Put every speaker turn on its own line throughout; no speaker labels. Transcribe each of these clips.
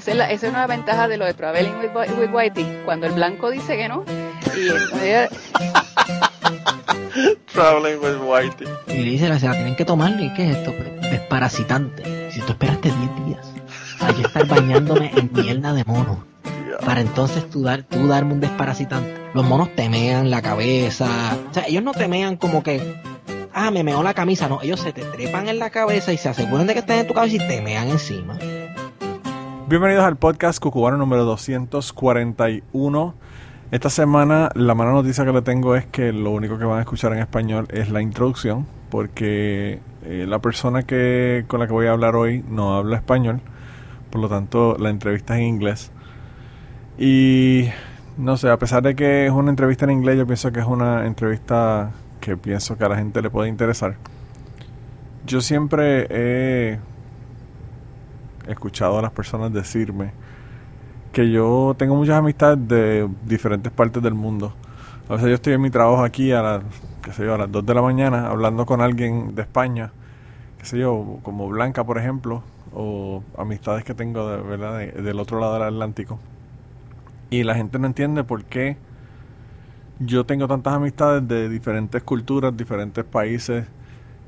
esa es, la, esa es una ventaja de lo de Traveling with, with Whitey, cuando el blanco dice que no, y
Traveling with Whitey.
Y le dice, se la tienen que tomar, ¿y qué es esto? Desparasitante. Si tú esperaste 10 días, hay que estar bañándome en mierda de mono. Para entonces tú, dar, tú darme un desparasitante. Los monos temean la cabeza. O sea, ellos no temean como que ah, me meó la camisa. No, ellos se te trepan en la cabeza y se aseguran de que estén en tu cabeza y te mean encima.
Bienvenidos al podcast Cucubano número 241. Esta semana la mala noticia que le tengo es que lo único que van a escuchar en español es la introducción, porque eh, la persona que con la que voy a hablar hoy no habla español, por lo tanto la entrevista es en inglés. Y no sé, a pesar de que es una entrevista en inglés, yo pienso que es una entrevista que pienso que a la gente le puede interesar. Yo siempre he escuchado a las personas decirme que yo tengo muchas amistades de diferentes partes del mundo. A veces yo estoy en mi trabajo aquí a las, qué sé yo, a las 2 de la mañana hablando con alguien de España, qué sé yo, como Blanca, por ejemplo, o amistades que tengo de, ¿verdad? del otro lado del Atlántico. Y la gente no entiende por qué yo tengo tantas amistades de diferentes culturas, diferentes países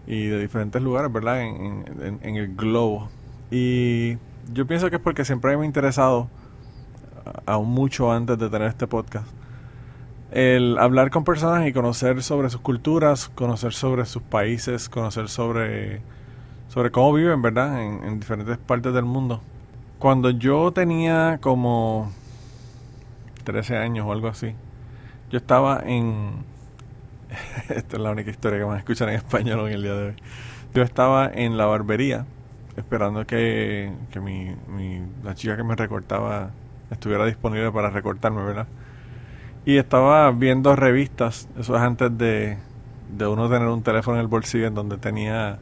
y de diferentes lugares, ¿verdad? En, el globo. Y yo pienso que es porque siempre me ha interesado, aún mucho antes de tener este podcast, el hablar con personas y conocer sobre sus culturas, conocer sobre sus países, conocer sobre, sobre cómo viven, ¿verdad? En, en diferentes partes del mundo. Cuando yo tenía como 13 años o algo así, yo estaba en... Esta es la única historia que van a escuchar en español en el día de hoy. Yo estaba en la barbería esperando que, que mi, la chica que me recortaba estuviera disponible para recortarme, ¿verdad? Y estaba viendo revistas, eso es antes de, de uno tener un teléfono en el bolsillo en donde tenía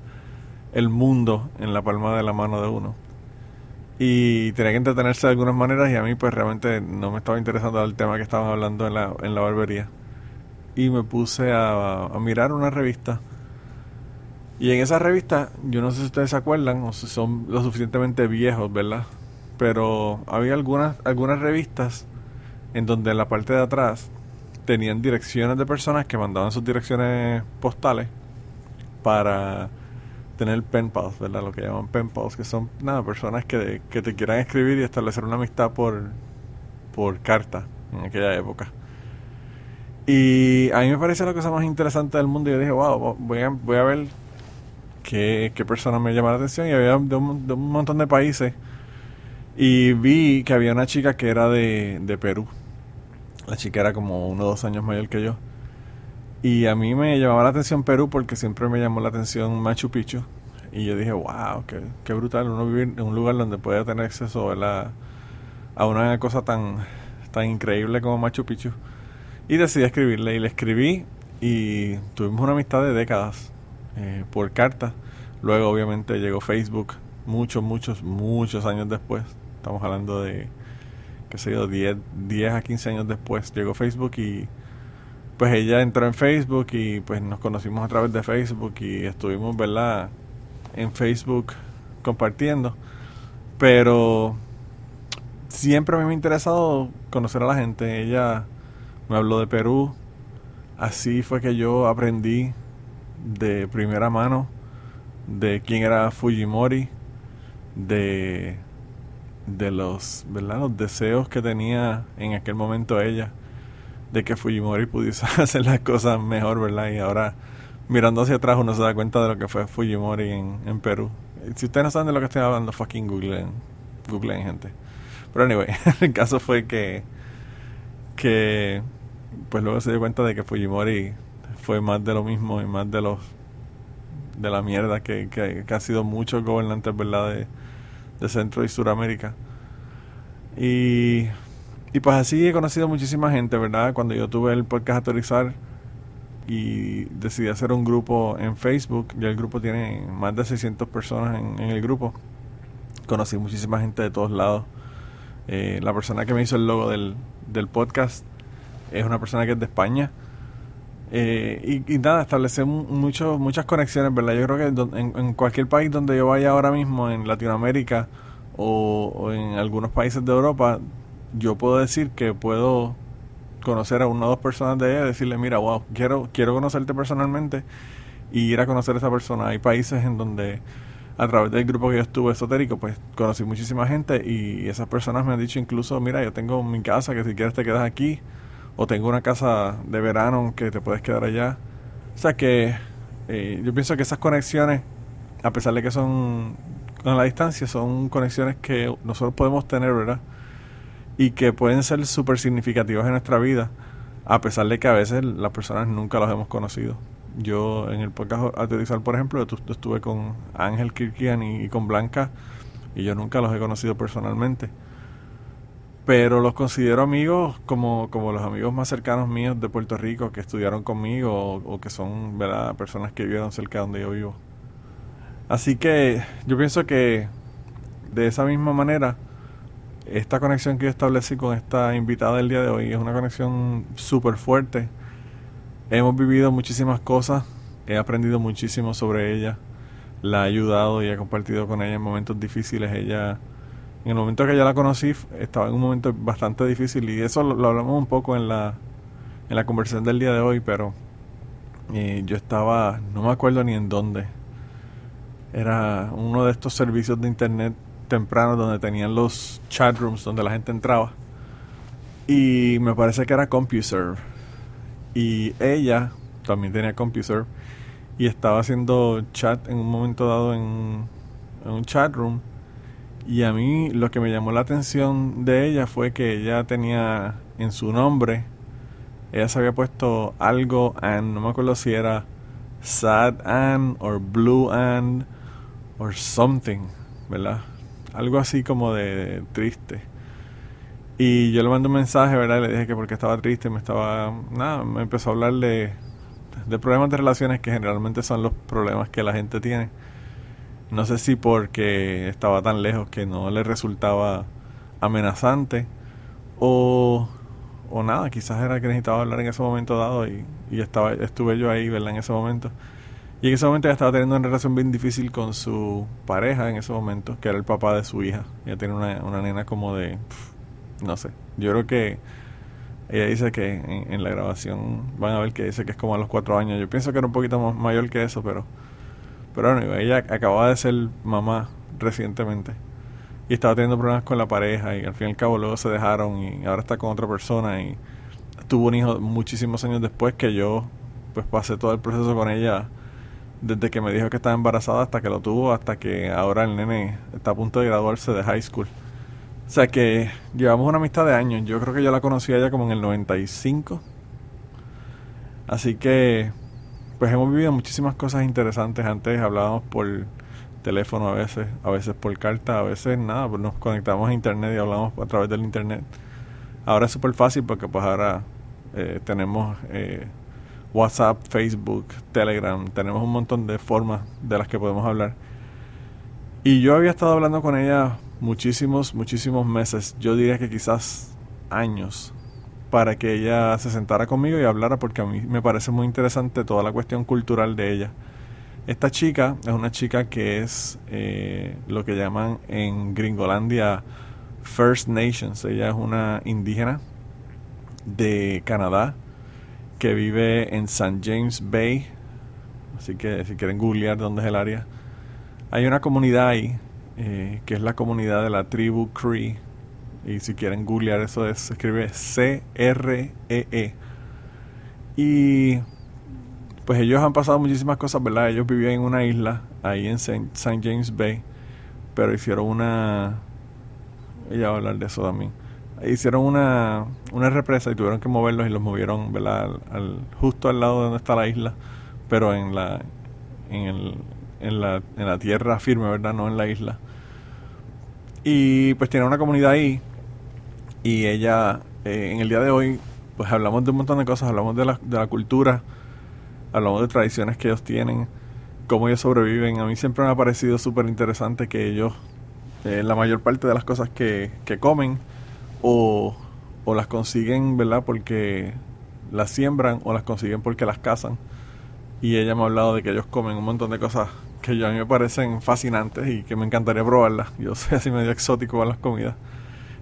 el mundo en la palma de la mano de uno y tenía que entretenerse de algunas maneras y a mí pues realmente no me estaba interesando el tema que estábamos hablando en la, en la barbería y me puse a, mirar una revista y en esa revista yo no sé si ustedes se acuerdan o si son lo suficientemente viejos verdad pero había algunas algunas revistas en donde en la parte de atrás tenían direcciones de personas que mandaban sus direcciones postales para tener pen pals, ¿verdad? Lo que llaman pen pals, que son nada, personas que, que te quieran escribir y establecer una amistad por, por carta en aquella época. Y a mí me parece la cosa más interesante del mundo. Y yo dije, wow, voy a, voy a ver qué, persona me llama la atención. Y había de un, de un, montón de países. Y vi que había una chica que era de, de Perú. La chica era como uno o dos años mayor que yo. Y a mí me llamaba la atención Perú porque siempre me llamó la atención Machu Picchu. Y yo dije, wow, qué, qué brutal uno vivir en un lugar donde puede tener acceso a, a una cosa tan, tan increíble como Machu Picchu. Y decidí escribirle. Y le escribí y tuvimos una amistad de décadas eh, por carta. Luego, obviamente, llegó Facebook muchos, muchos, muchos años después. Estamos hablando de, qué sé yo, 10, 10 a 15 años después. Llegó Facebook y pues ella entró en Facebook y pues nos conocimos a través de Facebook y estuvimos, ¿verdad? En Facebook compartiendo. Pero siempre me ha interesado conocer a la gente. Ella me habló de Perú. Así fue que yo aprendí de primera mano de quién era Fujimori, de, de los, ¿verdad? los deseos que tenía en aquel momento ella de que Fujimori pudiese hacer las cosas mejor, ¿verdad? Y ahora mirando hacia atrás uno se da cuenta de lo que fue Fujimori en, en Perú. Si ustedes no saben de lo que estoy hablando, fucking googleen, googleen gente. Pero anyway, el caso fue que, que pues luego se dio cuenta de que Fujimori fue más de lo mismo y más de los de la mierda que, que, que han sido muchos gobernantes, ¿verdad? De, de Centro y Suramérica. Y y pues así he conocido muchísima gente, ¿verdad? Cuando yo tuve el podcast Autorizar y decidí hacer un grupo en Facebook, ya el grupo tiene más de 600 personas en, el grupo. Conocí muchísima gente de todos lados. Eh, la persona que me hizo el logo del, del podcast es una persona que es de España. Eh, y, nada, establecer mucho, muchas conexiones, ¿verdad? Yo creo que en, cualquier país donde yo vaya ahora mismo, en Latinoamérica o, en algunos países de Europa, yo puedo decir que puedo conocer a una o dos personas de ella y decirle, mira, wow, quiero, quiero conocerte personalmente y ir a conocer a esa persona. Hay países en donde a través del grupo que yo estuve esotérico, pues conocí muchísima gente y esas personas me han dicho incluso, mira, yo tengo mi casa, que si quieres te quedas aquí, o tengo una casa de verano que te puedes quedar allá. O sea que eh, yo pienso que esas conexiones, a pesar de que son con la distancia, son conexiones que nosotros podemos tener, ¿verdad? Y que pueden ser súper significativas en nuestra vida, a pesar de que a veces las personas nunca las hemos conocido. Yo en el podcast Aterrizar, por ejemplo, yo estuve con Ángel Kirkian y, con Blanca y yo nunca los he conocido personalmente. Pero los considero amigos como, como los amigos más cercanos míos de Puerto Rico que estudiaron conmigo o, que son ¿verdad? personas que vivieron cerca de donde yo vivo. Así que yo pienso que de esa misma manera, esta conexión que yo establecí con esta invitada del día de hoy es una conexión súper fuerte Hemos vivido muchísimas cosas, he aprendido muchísimo sobre ella, la he ayudado y he compartido con ella en momentos difíciles. Ella, en el momento que ya la conocí, estaba en un momento bastante difícil y eso lo, hablamos un poco en la, en la conversación del día de hoy, pero eh, yo estaba, no me acuerdo ni en dónde. Era uno de estos servicios de internet tempranos donde tenían los chat rooms donde la gente entraba. Y me parece que era CompuServe y ella también tenía CompuServe y estaba haciendo chat en un momento dado en, un chat room. Y a mí lo que me llamó la atención de ella fue que ella tenía en su nombre, ella se había puesto algo, and no me acuerdo si era Sad Ann o Blue Ann or something, ¿verdad? Algo así como de triste. Y yo le mandé un mensaje, ¿verdad? le dije que porque estaba triste, me estaba. Nada, me empezó a hablar de problemas de relaciones que generalmente son los problemas que la gente tiene. No sé si porque estaba tan lejos que no le resultaba amenazante o, o nada, quizás era que necesitaba hablar en ese momento dado y, y estaba, estuve yo ahí, ¿verdad? En ese momento. Y en ese momento ella estaba teniendo una relación bien difícil con su pareja en ese momento, que era el papá de su hija. Ella tiene una, una nena como de no sé. Yo creo que ella dice que en, la grabación van a ver que dice que es como a los cuatro años. Yo pienso que era un poquito más mayor que eso, pero, pero bueno, ella acababa de ser mamá recientemente y estaba teniendo problemas con la pareja y al fin y al cabo luego se dejaron y ahora está con otra persona y tuvo un hijo muchísimos años después que yo pues pasé todo el proceso con ella desde que me dijo que estaba embarazada hasta que lo tuvo hasta que ahora el nene está a punto de graduarse de high school. O sea que llevamos una amistad de años. Yo creo que yo la conocí a ella como en el 95. Así que, pues hemos vivido muchísimas cosas interesantes. Antes hablábamos por teléfono a veces, a veces por carta, a veces nada, pues nos conectamos a internet y hablamos a través del internet. Ahora es súper fácil porque pues ahora eh, tenemos eh, WhatsApp, Facebook, Telegram, tenemos un montón de formas de las que podemos hablar. Y yo había estado hablando con ella muchísimos, muchísimos meses, yo diría que quizás años, para que ella se sentara conmigo y hablara porque a mí me parece muy interesante toda la cuestión cultural de ella. Esta chica es una chica que es eh, lo que llaman en Gringolandia First Nations. Ella es una indígena de Canadá que vive en St. James Bay. Así que si quieren googlear dónde es el área, hay una comunidad ahí eh, que es la comunidad de la tribu Cree. Y si quieren googlear eso, es, se escribe C-R-E-E. -E. Y pues ellos han pasado muchísimas cosas, ¿verdad? Ellos vivían en una isla, ahí en St. James Bay, pero hicieron una... Ella va a hablar de eso también. Hicieron una, una represa y tuvieron que moverlos y los movieron, ¿verdad? Al, justo al lado de donde está la isla, pero en la, en, el, en, la, en la tierra firme, ¿verdad? No en la isla. Y pues tiene una comunidad ahí. Y ella, eh, en el día de hoy, pues hablamos de un montón de cosas. Hablamos de la, de la cultura, hablamos de tradiciones que ellos tienen, cómo ellos sobreviven. A mí siempre me ha parecido súper interesante que ellos, eh, la mayor parte de las cosas que, que comen, o, o las consiguen, ¿verdad? Porque las siembran o las consiguen porque las cazan. Y ella me ha hablado de que ellos comen un montón de cosas que yo a mí me parecen fascinantes y que me encantaría probarlas. Yo soy así medio exótico con las comidas.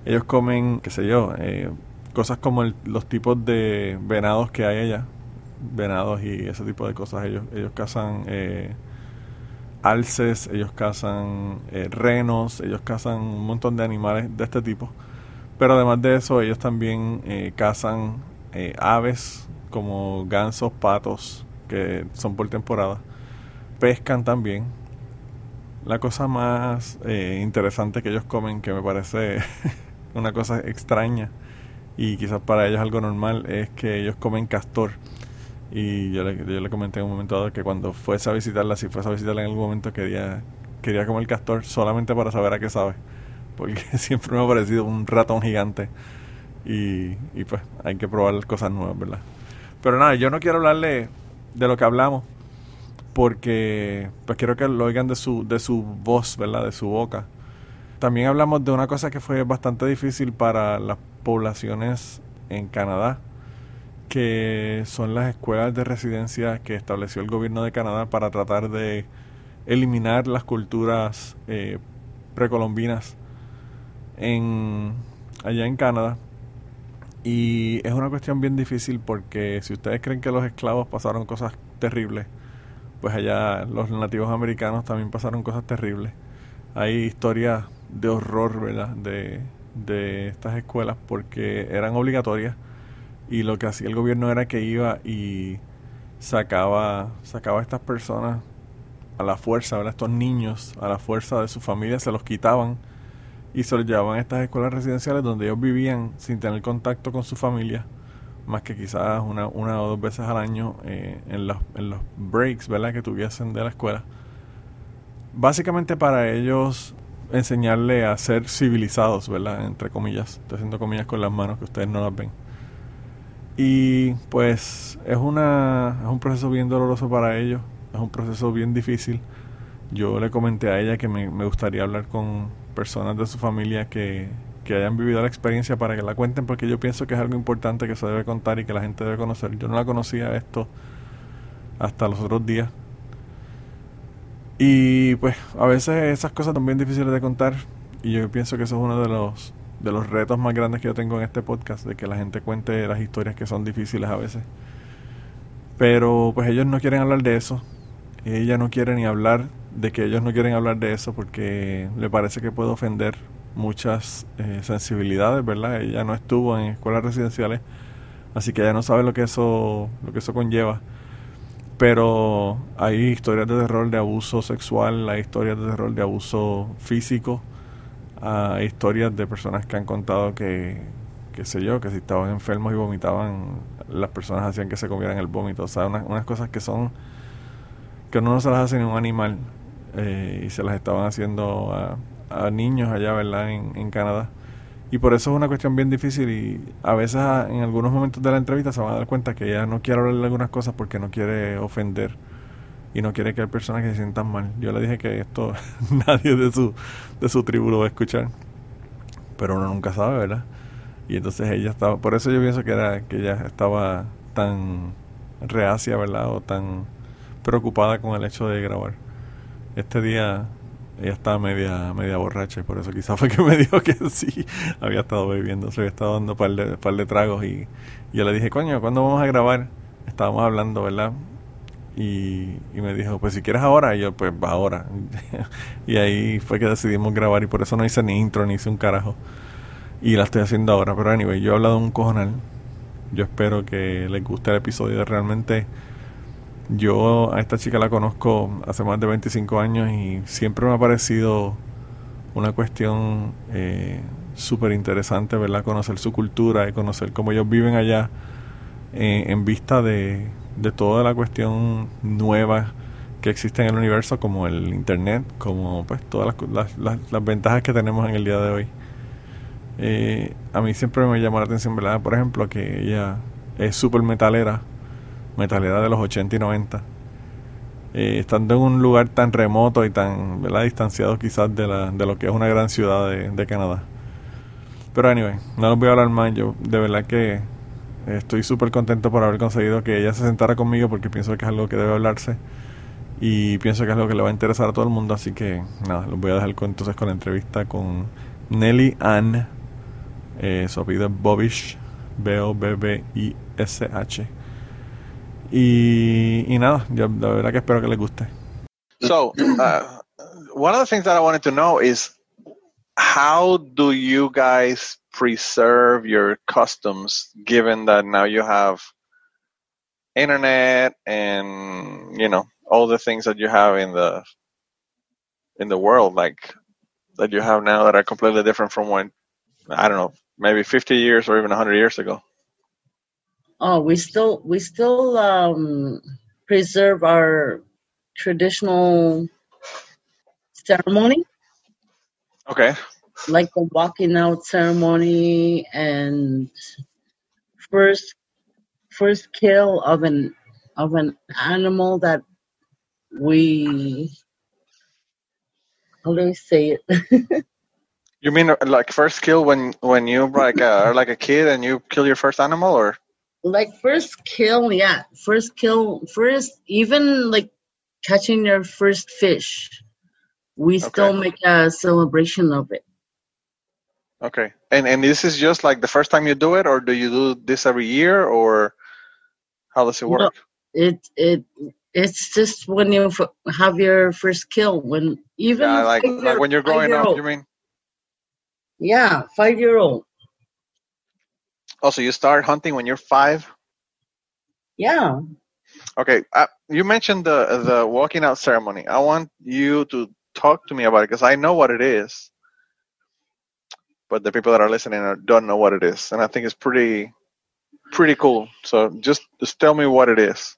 Ellos comen, qué sé yo, eh, cosas como los tipos de venados que hay allá. Venados y ese tipo de cosas. Ellos, ellos cazan eh, alces, ellos cazan eh, renos, ellos cazan un montón de animales de este tipo. Pero además de eso, ellos también eh, cazan eh, aves como gansos, patos, que son por temporada. Pescan también. La cosa más interesante que ellos comen, que me parece una cosa extraña y quizás para ellos algo normal, es que ellos comen castor y yo le, comenté en un momento dado que cuando fuese a visitarla, si fuese a visitarla en algún momento, quería, quería comer castor solamente para saber a qué sabe. Porque siempre me ha parecido un ratón gigante. Y, y pues hay que probar cosas nuevas, ¿verdad? Pero nada, yo no quiero hablarle de lo que hablamos. Porque pues quiero que lo oigan de su, de su voz, ¿verdad? De su boca. También hablamos de una cosa que fue bastante difícil para las poblaciones en Canadá que son las escuelas de residencia que estableció el gobierno de Canadá para tratar de eliminar las culturas eh, precolombinas en, allá en Canadá. Y es una cuestión bien difícil porque si ustedes creen que los esclavos pasaron cosas terribles, pues allá los nativos americanos también pasaron cosas terribles. Hay historias de horror, ¿verdad? De, de estas escuelas porque eran obligatorias y lo que hacía el gobierno era que iba y sacaba sacaba a estas personas a la fuerza, a estos niños a la fuerza de su familia, se los quitaban y se los llevaban a estas escuelas residenciales donde ellos vivían sin tener contacto con su familia, más que quizás una, una o dos veces al año eh, en, los, en los breaks ¿verdad? que tuviesen de la escuela. Básicamente para ellos enseñarle a ser civilizados, ¿verdad? Entre comillas. Estoy haciendo comillas con las manos que ustedes no las ven. Y pues es, una, es un proceso bien doloroso para ellos, es un proceso bien difícil. Yo le comenté a ella que me, gustaría hablar con personas de su familia que, que hayan vivido la experiencia para que la cuenten porque yo pienso que es algo importante que se debe contar y que la gente debe conocer. Yo no la conocía esto hasta los otros días. Y pues a veces esas cosas son bien difíciles de contar y yo pienso que eso es uno de los de los retos más grandes que yo tengo en este podcast, de que la gente cuente las historias que son difíciles a veces. Pero pues ellos no quieren hablar de eso. Ella no quiere ni hablar de que ellos no quieren hablar de eso porque le parece que puede ofender muchas eh, sensibilidades, ¿verdad? Ella no estuvo en escuelas residenciales, así que ella no sabe lo que eso, lo que eso conlleva. Pero hay historias de terror de abuso sexual, hay historias de terror de abuso físico, a historias de personas que han contado que, qué sé yo, que si estaban enfermos y vomitaban, las personas hacían que se comieran el vómito. O sea, unas, cosas que son, que uno no se las hace ni un animal eh, y se las estaban haciendo a, a niños allá, ¿verdad? En, en Canadá. Y por eso es una cuestión bien difícil y a veces en algunos momentos de la entrevista se van a dar cuenta que ella no quiere hablar de algunas cosas porque no quiere ofender y no quiere que hay personas que se sientan mal. Yo le dije que esto nadie de su, de su tribu lo va a escuchar, pero uno nunca sabe, ¿verdad? Y entonces ella estaba, por eso yo pienso que era que ella estaba tan reacia, ¿verdad? O tan preocupada con el hecho de grabar. Este día ella estaba media media borracha y por eso quizás fue que me dijo que sí, había estado bebiendo, se había estado dando un par de, par de tragos y, y yo le dije, coño, ¿cuándo vamos a grabar? Estábamos hablando, ¿verdad? Y, me dijo, pues si quieres ahora, y yo, pues ahora. y ahí fue que decidimos grabar y por eso no hice ni intro ni hice un carajo. Y la estoy haciendo ahora. Pero anyway, yo he hablado un cojonal. Yo espero que les guste el episodio. Realmente, yo a esta chica la conozco hace más de 25 años y siempre me ha parecido una cuestión eh, súper interesante, ¿verdad? Conocer su cultura y conocer cómo ellos viven allá eh, en vista de de toda la cuestión nueva que existe en el universo, como el Internet, como pues todas las, las, ventajas que tenemos en el día de hoy. Eh, a mí siempre me llamó la atención, ¿verdad? Por ejemplo, que ella es súper metalera, metalera de los 80 y 90. Eh, estando en un lugar tan remoto y tan ¿verdad? distanciado quizás de, la, de lo que es una gran ciudad de, de Canadá. Pero anyway, no les voy a hablar más. Yo de verdad que
Estoy súper contento por haber conseguido que ella se sentara conmigo porque pienso que es algo que debe hablarse y pienso que es algo que le va a interesar a todo el mundo. Así que nada, los voy a dejar con, entonces con la entrevista con Nelly Ann. Eh, su apellido Bobish, B-O-B-B-I-S-H. Y, y nada, ya, la verdad que espero que les guste.
So, uh, one of the things that I wanted to know is how do you guys preserve your customs given that now you have internet and you know all the things that you have in the in the world like that you have now that are completely different from when I don't know maybe 50 years or even 100 years ago
Oh, we still we still um, preserve our traditional ceremony,
okay.
Like the walking out ceremony and first first kill of an of an animal that we how do I say it?
you mean like first kill when when you like uh, are like a kid and you kill your first animal or
like first kill, yeah, first kill, first even like catching your first fish. We still make a celebration of it.
Okay. And and this is just like the first time you do it, or do you do this every year, or how does it
No.
work?
It it it's just when you have your first kill. When even
Yeah, like like when you're growing up, you mean?
Yeah, five year old.
Also, you start hunting when you're five.
Yeah.
Okay. Uh, you mentioned the the walking out ceremony. I want you to talk to me about it because I know what it is, but the people that are listening are, don't know what it is, and I think it's pretty pretty cool. So just just tell me what it is.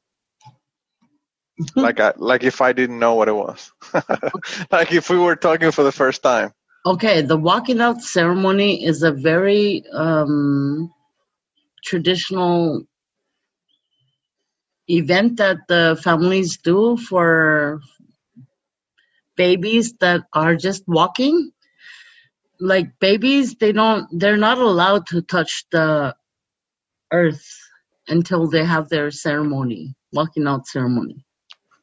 like I like if I didn't know what it was. like if we were talking for the first time.
Okay, the walking out ceremony is a very um, traditional event that the families do for babies that are just walking. Like babies, they don't, they're not allowed to touch the earth until they have their ceremony, walking out ceremony.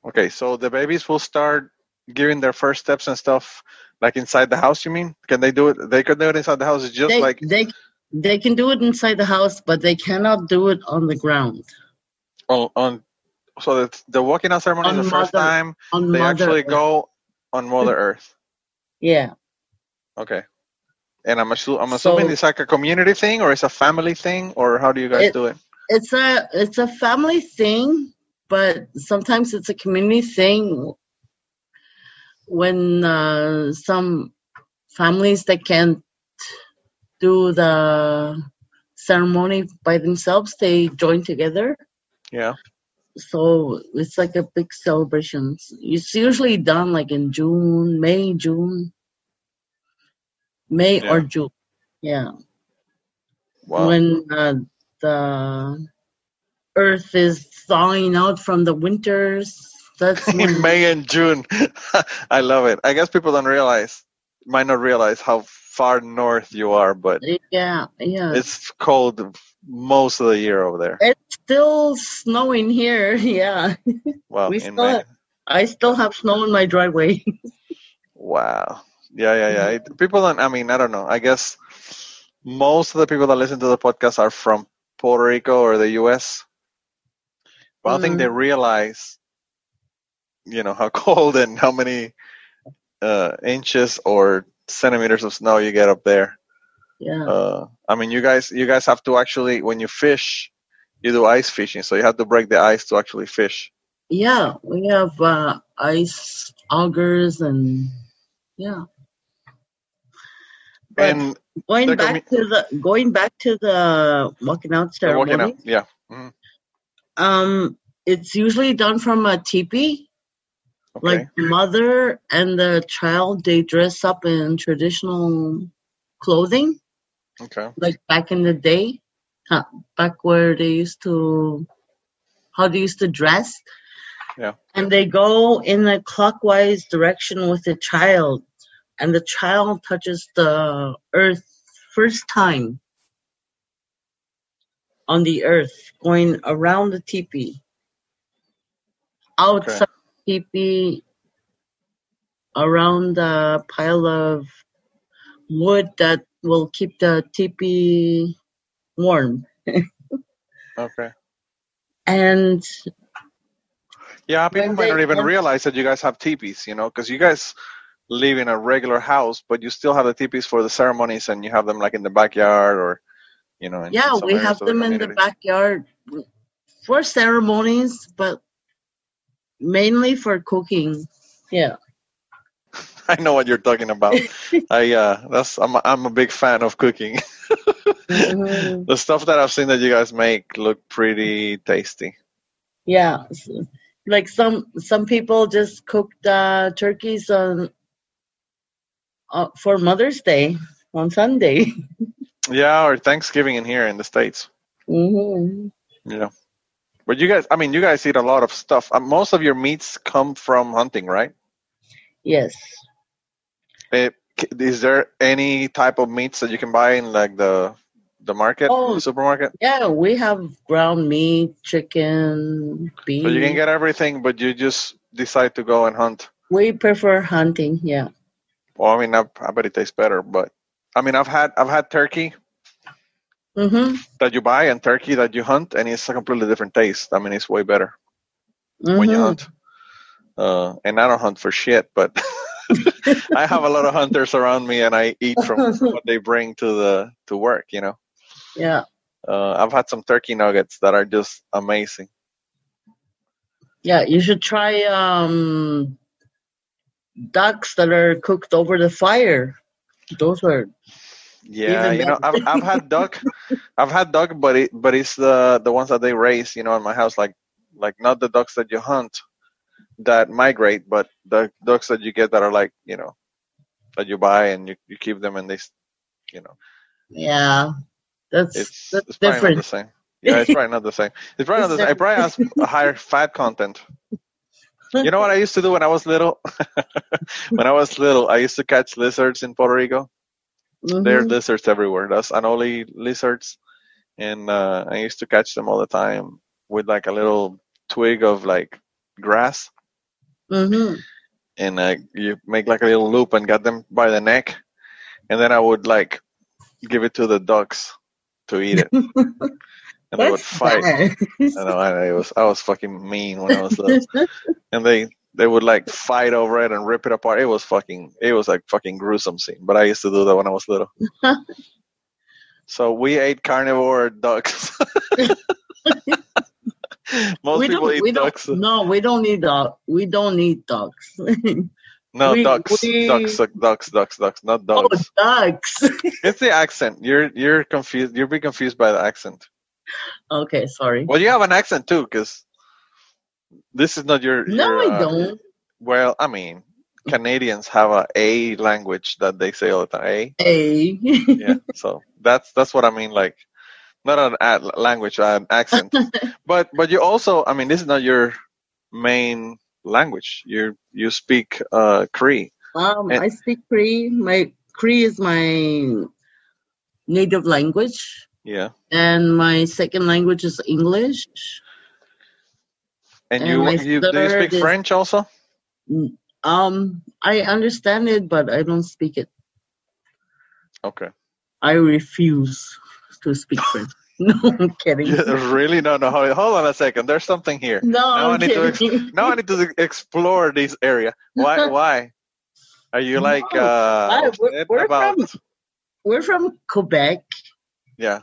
Okay, so the babies will start giving their first steps and stuff like inside the house. You mean? Can they do it? They could do it inside the house. It's just
they,
like
they they can do it inside the house, but they cannot do it on the ground.
on, on so the, the walking out ceremony is
On
the first time they
Mother
actually
Earth.
go on Mother Earth.
Yeah.
Okay. And I'm, assu- I'm assuming
So-
it's like a community thing or it's a family thing or how do you guys
It-
do it?
it's a it's a family thing, but sometimes it's a community thing. When uh, some families that can't do the ceremony by themselves, they join together.
Yeah.
So it's like a big celebration. It's usually done like in June, May, June, May or June. Yeah
Wow.
when uh, the earth is thawing out from the winters. That's
in May and June. I love it. I guess people don't realize, might not realize how far north you are, but
yeah, yeah.
it's cold most of the year over there.
It's still snowing here. Yeah,
Wow.
we still
May.
have- I still have snow in my driveway.
Wow. Yeah, yeah, yeah. It, people don't, I mean, I don't know. I guess most of the people that listen to the podcast are from Puerto Rico or the US. But I don't think
Mm.
they realize, you know, how cold and how many uh, inches or centimeters of snow you get up there.
yeah,
Uh, I mean, you guys, you guys have to actually, when you fish, you do ice fishing, so you have to break the ice to actually fish.
yeah. We have uh, ice augers and yeah. But
and
going back to the going back to the walking out ceremony.
working out. Yeah. Mhm.
Um, it's usually done from a teepee.
Okay.
Like mother and the child, they dress up in traditional clothing,
okay.
like back in the day, uh, back where they used to, how they used to dress.
Yeah.
And they go in a clockwise direction with the child, and the child touches the earth first time. on the earth, going around the teepee. Outside the teepee, around the pile of wood that will keep the teepee warm.
Okay.
And
Yeah, people might not even realize that you guys have teepees, you know, because you guys live in a regular house, but you still have the teepees for the ceremonies, and you have them like in the backyard or, you know. In,
yeah,
in
we have
of the
them in the backyard for ceremonies, but mainly for cooking. Yeah.
I know what you're talking about. I uh, that's I'm a, I'm a big fan of cooking.
Mhm.
the stuff that I've seen that you guys make look pretty tasty.
Yeah. Like some some people just cook the turkeys on uh, for Mother's Day on Sunday.
Yeah, or Thanksgiving in here in the states.
hmm
Yeah. But you guys, I mean, you guys eat a lot of stuff. Uh, most of your meats come from hunting, right?
Yes.
Eh, k- is there any type of meats that you can buy in like the the market,
Oh.
the supermarket?
Yeah, we have ground meat, chicken, beef.
So you can get everything, but you just decide to go and hunt.
we prefer hunting. Yeah.
Well, I mean, I, I bet it tastes better, but I mean, I've had I've had turkey
Mm-hmm.
that you buy and turkey that you hunt, and it's a completely different taste. I mean, it's way better when you
Mhm.
hunt. Uh, and I don't hunt for shit, but I have a lot of hunters around me, and I eat from what they bring to the to work. You know,
Yeah.
uh, I've had some turkey nuggets that are just amazing.
Yeah, you should try um ducks that are cooked over the fire. Those are
Yeah, you know, I've I've had duck, I've had duck, but it but it's the the ones that they raise, you know, in my house, like like not the ducks that you hunt that migrate, but the ducks that you get that are like you know that you buy and you, you keep them and they, you know,
yeah. That's
it's
that's
it's probably not the same. Yeah, it's probably not the same. It's probably not the same. It probably has a higher fat content. You know what I used to do when I was little? when I was little, I used to catch lizards in Puerto Rico. There are
Mhm.
lizards everywhere. That's anole lizards, and uh, I used to catch them all the time with like a little twig of like grass,
Mhm.
and uh, you make like a little loop and got them by the neck, and then I would like give it to the ducks to eat it, and they would fight. I know I, I was I was fucking mean when I was little, and they they would like fight over it and rip it apart. It was fucking it was like fucking gruesome scene. But I used to do that when I was little. so we ate carnivore ducks. Most
we
people
don't,
eat ducks.
no, we don't need dog. We don't need ducks.
no,
we-
ducks,
we-
ducks, ducks, ducks, ducks, not
oh, ducks.
It's the accent. You're you're confused. You're being confused by the accent.
okay, sorry.
Well, you have an accent too, because this is not your.
no,
your,
I
uh,
don't.
Well, I mean, Canadians have a a language that they say all the time. A.
Hey.
Yeah. so that's that's what I mean. Like, not an a language, an accent. but but you also, I mean, this is not your main language. You you speak uh Cree.
um,
And-
I speak Cree. My Cree is my native language,
Yeah.
and my second language is English.
And,
And
you you do you speak French also?
Um, I understand it, but I don't speak it.
Okay.
I refuse to speak French. No, I'm kidding.
Really don't know. Hold on a second. There's something here.
No,
Now I
I'm
need to ex-
kidding.
Now I need to explore this area. Why? Why? Are you like
No,
uh,
I- we're- we're
about?
from- We're from Quebec.
Yeah,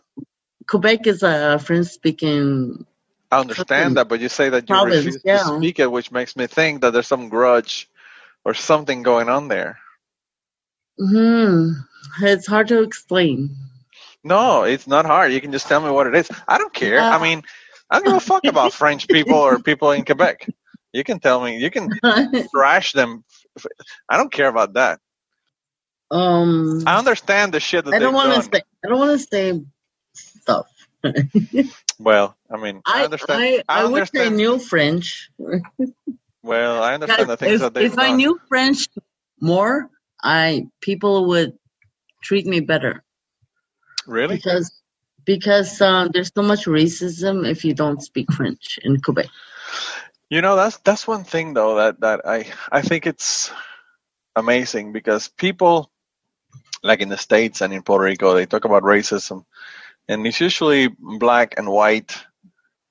Quebec is a French-speaking.
I understand that, but you say that you
Province,
refuse
yeah.
to speak it, which makes me think that there's some grudge or something going on there.
Hmm. It's hard to explain.
No, it's not hard. You can just tell me what it is. I don't care. I mean, I don't give a fuck about French people or people in Quebec. You can tell me. You can thrash them. I don't care about that.
um.
I understand the shit that
I don't want to say. I don't want to say stuff.
Well, I mean, I, understand.
I,
I,
I wish I knew French.
well, I understand the things
if
that they've
if I knew French more, I people would treat me better
really?
because because um, there's so much racism if you don't speak French in Quebec.
You know, that's that's one thing though that that I I think it's amazing because people like in the states and in Puerto Rico they talk about racism, and it's usually black and white,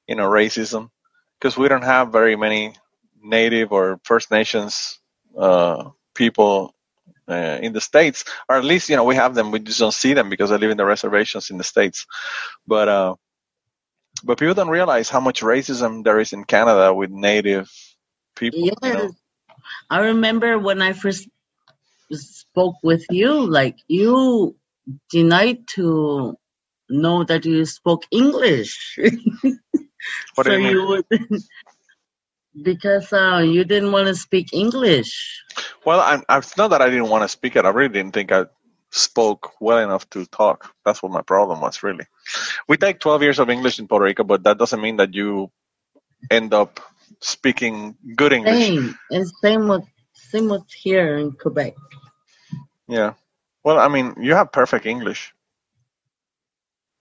you know, racism because we don't have very many Native or First Nations uh, people uh, in the states, or at least you know we have them. We just don't see them because I live in the reservations in the states. But uh, but people don't realize how much racism there is in Canada with Native people.
Yes,
You know?
I remember when I first spoke with you, like you denied to know that you spoke English.
What do
so
you mean?
would, because uh, you didn't want to speak English.
Well, I, I, it's not that I didn't want to speak it. I really didn't think I spoke well enough to talk. That's what my problem was, really. We take 12 years of English in Puerto Rico, but that doesn't mean that you end up speaking good English.
Same and same with same with here in Quebec.
Yeah. Well, I mean, you have perfect English.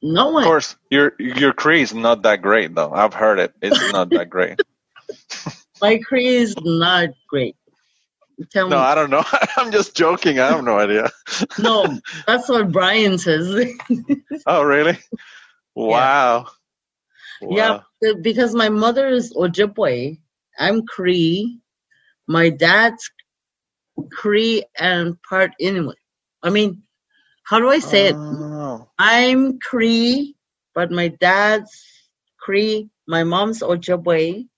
No
Of course, your your Cree is not that great, though. I've heard it. It's not that great.
My Cree is not great. Tell
No,
me.
I don't know. I'm just joking. I have no idea.
No, that's what Brian says.
Oh, really? Wow.
Yeah,
Wow.
the- because my mother is Ojibwe. I'm Cree. My dad's Cree and part Inuit. I mean, how do I say it?
Uh, Oh.
I'm Cree, but my dad's Cree. My mom's Ojibwe.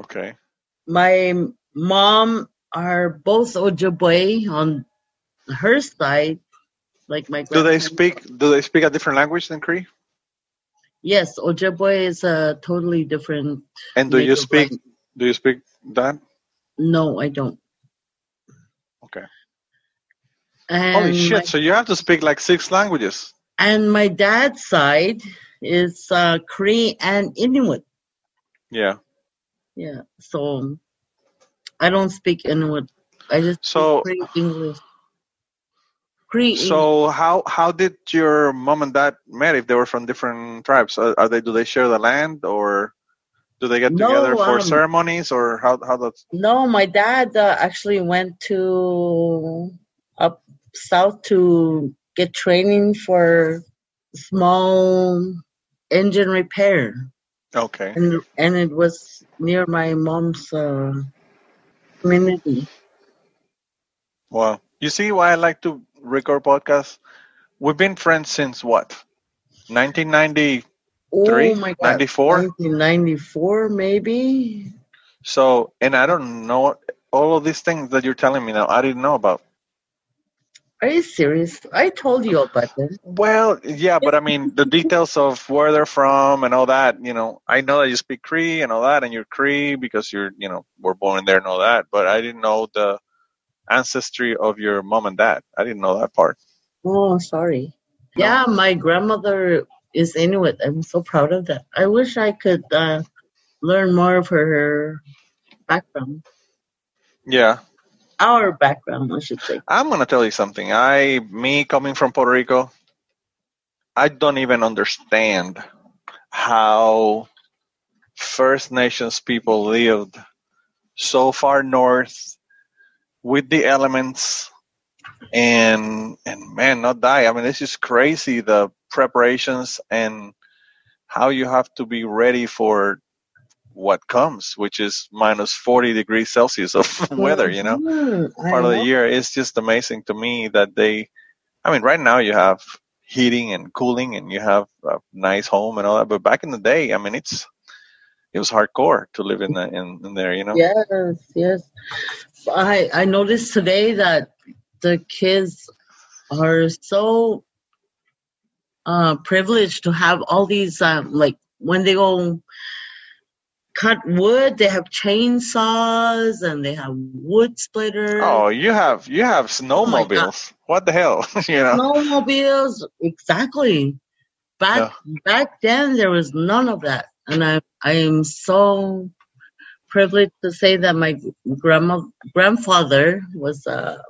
Okay.
My mom are both Ojibwe on her side. Like my
Do they speak? Do they speak a different language than Cree?
Yes, Ojibwe is a totally different.
And do you speak?
language.
Do you speak that?
No, I don't.
Okay.
And
Holy shit!
my-
So you have to speak like six languages.
and my dad's side is uh, Cree and Inuit.
Yeah.
Yeah, so I don't speak Inuit. I just
So-
speak Cree English. Cree English.
So how how did your mom and dad met? If they were from different tribes, are, are they? Do they share the land, or do they get
No,
together for
um,
ceremonies, or how how does?
No, my dad uh, actually went to up south to get training for small engine repair,
Okay.
and and it was near my mom's uh, community.
Wow. You see why I like to record podcasts? We've been friends since what? 1990.
Oh my god,
94?
1994 maybe.
So, and I don't know all of these things that you're telling me now. I didn't know about.
Are you serious? I told you about them.
Well, yeah, but I mean the details of where they're from and all that. You know, I know that you speak Cree and all that, and you're Cree because you're, you know, were born there and all that. But I didn't know the ancestry of your mom and dad. I didn't know that part.
Oh, sorry.
No.
Yeah, my grandmother is Inuit. I'm so proud of that. I wish I could uh, learn more of her background.
Yeah,
Our background, I should say.
I'm gonna tell you something. I, me coming from Puerto Rico, I don't even understand how First Nations people lived so far north with the elements and and man not die. I mean this is crazy the preparations and how you have to be ready for what comes, which is minus 40 degrees Celsius of weather, you know
Mhm,
part of the year. It's just amazing to me that they, I mean, right now you have heating and cooling and you have a nice home and all that, but back in the day, I mean, it's, it was hardcore to live in, the, in, in there, you know?
Yes, yes. I I noticed today that the kids are so uh, privileged to have all these um, like when they go cut wood, they have chainsaws and they have wood splitters,
Oh, you have, you have
Oh
snowmobiles. what the hell? you know?
snowmobiles. Exactly. Back back then, there was none of that, and I I am so privileged to say that my grandma grandfather was a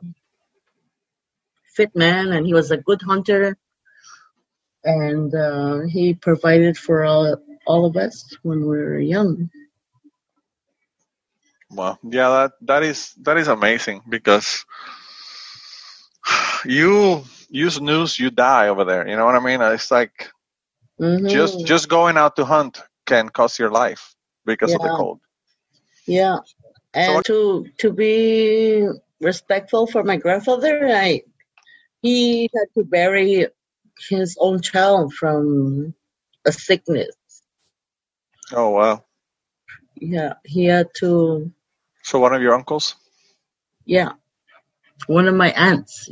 fit man, and he was a good hunter. and uh, he provided for all all of us when we were young.
Well, yeah, that that is that is amazing because you you snooze, you die over there. You know what I mean? It's like
Mhm.
just just going out to hunt can cost your life because of the cold.
yeah, and
what-
to to be respectful for my grandfather, I he had to bury his own child from a sickness.
Oh wow!
Yeah, he had to.
So one of your uncles?
Yeah, one of my aunts.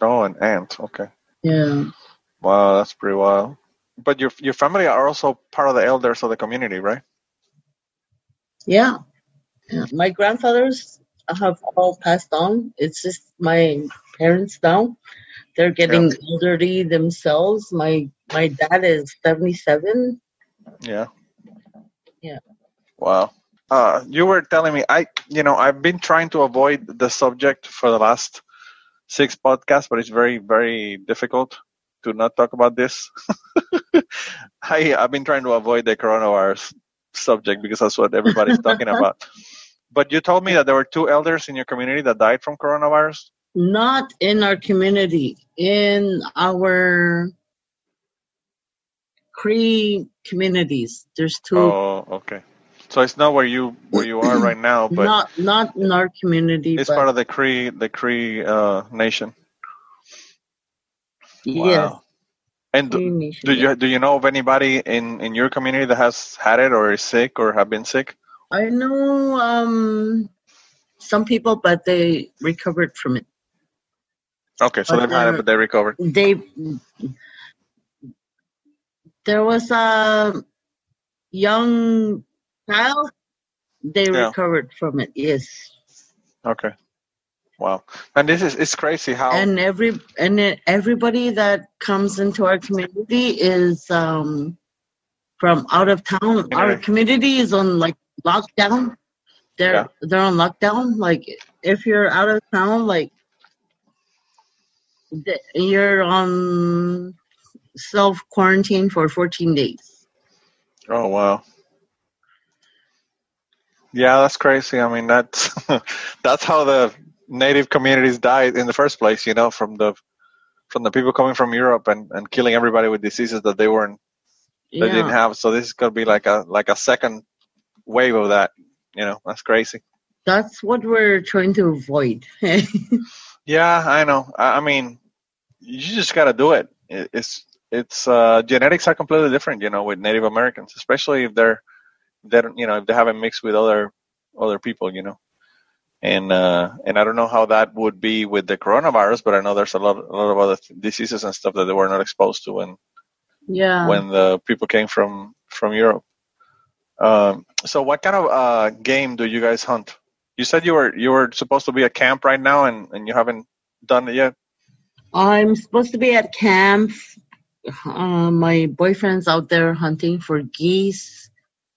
Oh, an aunt. Okay.
Yeah,
Wow, that's pretty wild. But your your family are also part of the elders of the community, right?
yeah, yeah. My grandfathers have all passed on. It's just my parents now. They're getting elderly themselves. My my dad is seventy seven.
Yeah.
Yeah.
Wow. Uh, you were telling me I, you know, I've been trying to avoid the subject for the last six podcasts, but it's very, very difficult to not talk about this. I, I've been trying to avoid the coronavirus subject because that's what everybody's talking about. But you told me that there were two elders in your community that died from coronavirus.
Not in our community, in our Cree communities. There's two.
Oh, okay. So it's not where you where you are right now, but
not not in our community,
it's
but
part of the Cree the Cree uh, nation.
yes,
Wow. And do, do you do you know of anybody in in your community that has had it or is sick or have been sick?
I know um, some people, but they recovered from it.
Okay, so
But
they've had it, but they recovered.
They there was a young child. They
Yeah.
recovered from it. Yes,
Okay. Wow. And this is it's crazy how
and every and everybody that comes into our community is um, from out of town. Our
Community.
is on like lockdown. They're
Yeah.
they're on lockdown. Like if you're out of town, like you're on self quarantine for 14 days.
Oh wow. Yeah, that's crazy. I mean, that's that's how the native communities died in the first place. You know, from the from the people coming from Europe and, and killing everybody with diseases that they weren't they didn't have. So this is gonna be like a like a second wave of that. You know, that's crazy.
that's what we're trying to avoid.
Yeah, I know. I, I mean, you just got to do it. it. It's it's uh, genetics are completely different, you know, with Native Americans, especially if they're they don't, you know, if they haven't mixed with other other people, you know. And uh, and I don't know how that would be with the coronavirus, but I know there's a lot a lot of other diseases and stuff that they were not exposed to when
yeah.
when the people came from from Europe. Um, so, what kind of uh, game do you guys hunt? You said you were you were supposed to be at camp right now, and, and you haven't done it yet.
I'm supposed to be at camp. Uh, my boyfriend's out there hunting for geese,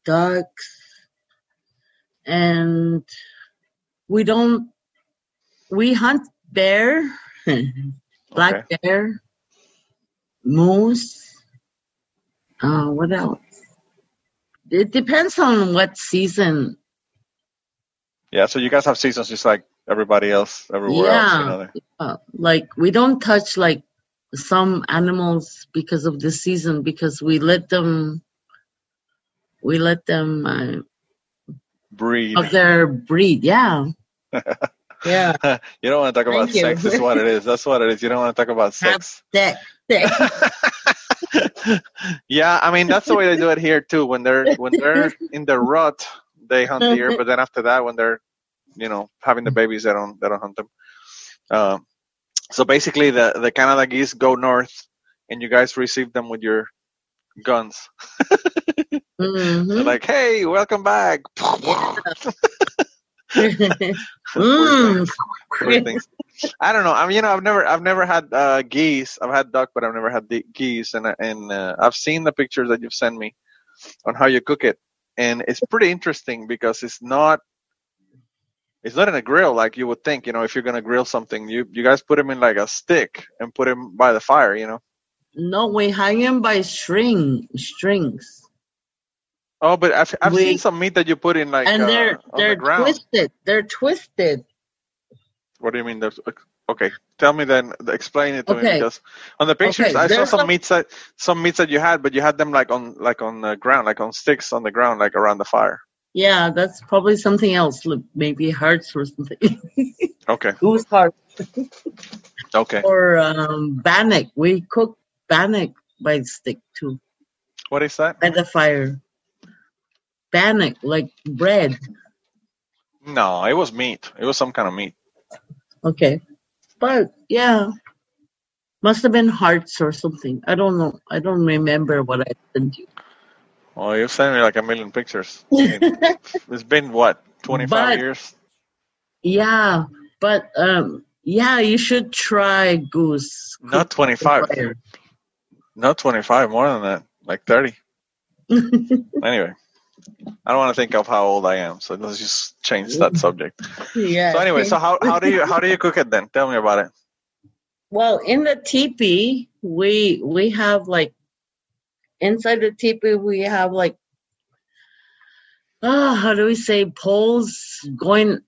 ducks, and we don't. We hunt bear, black
Okay.
bear, moose. Uh, what else? It depends on what season.
Yeah, so you guys have seasons just like everybody else, everywhere else. You know,
Yeah. Uh, like we don't touch like some animals because of the season because we let them we let them uh,
breed.
of their breed yeah yeah
you don't want to talk about
Thank you.
sex. that's what it is. That's what it is. You don't want to talk about sex.
that, that.
yeah, I mean that's the way they do it here too. When they're when they're in the rut, they hunt deer, but then after that, when they're you know having the babies, they don't they don't hunt them. Um, so basically, the the Canada geese go north, and you guys receive them with your guns.
Mhm.
Like, "Hey, welcome back."
Mm.
I don't know. I mean, you know, I've never, I've never had uh, geese. I've had duck, but I've never had the geese. And and uh, I've seen the pictures that you've sent me on how you cook it, and it's pretty interesting because it's not, it's not in a grill like you would think. You know, if you're gonna grill something, you you guys put them in like a stick and put them by the fire. You know.
No, we hang them by string strings,
Oh, but I've, I've
We-
seen some meat that you put in like
and
uh,
they're
on
they're
ground.
twisted. They're twisted.
What do you mean? There's, okay, tell me then. Explain it to me because on the pictures
Okay,
I saw some
some-
meats that some meats that you had, but you had them like on like on the ground, like on sticks on the ground, like around the fire.
Yeah, that's probably something else. Maybe hearts or something.
Okay,
Goose heart
okay.
or um, bannock. We cook bannock by stick too,
What is that?
by the fire. Bannock, like bread.
No, it was meat. It was some kind of meat.
Okay. But yeah. Must have been hearts or something. I don't know. I don't remember what I sent you.
Well, you sent me like a million pictures. It's been what twenty five years.
Yeah. But um yeah, you should try goose.
Not 25.
fire.
Not twenty five, more than that, like thirty. Anyway, I don't want to think of how old I am, so let's just change that subject.
yeah.
So anyway, so how how do you how do you cook it then? Tell me about it.
Well, in the teepee, we we have like inside the teepee we have like ah, how do we say poles going?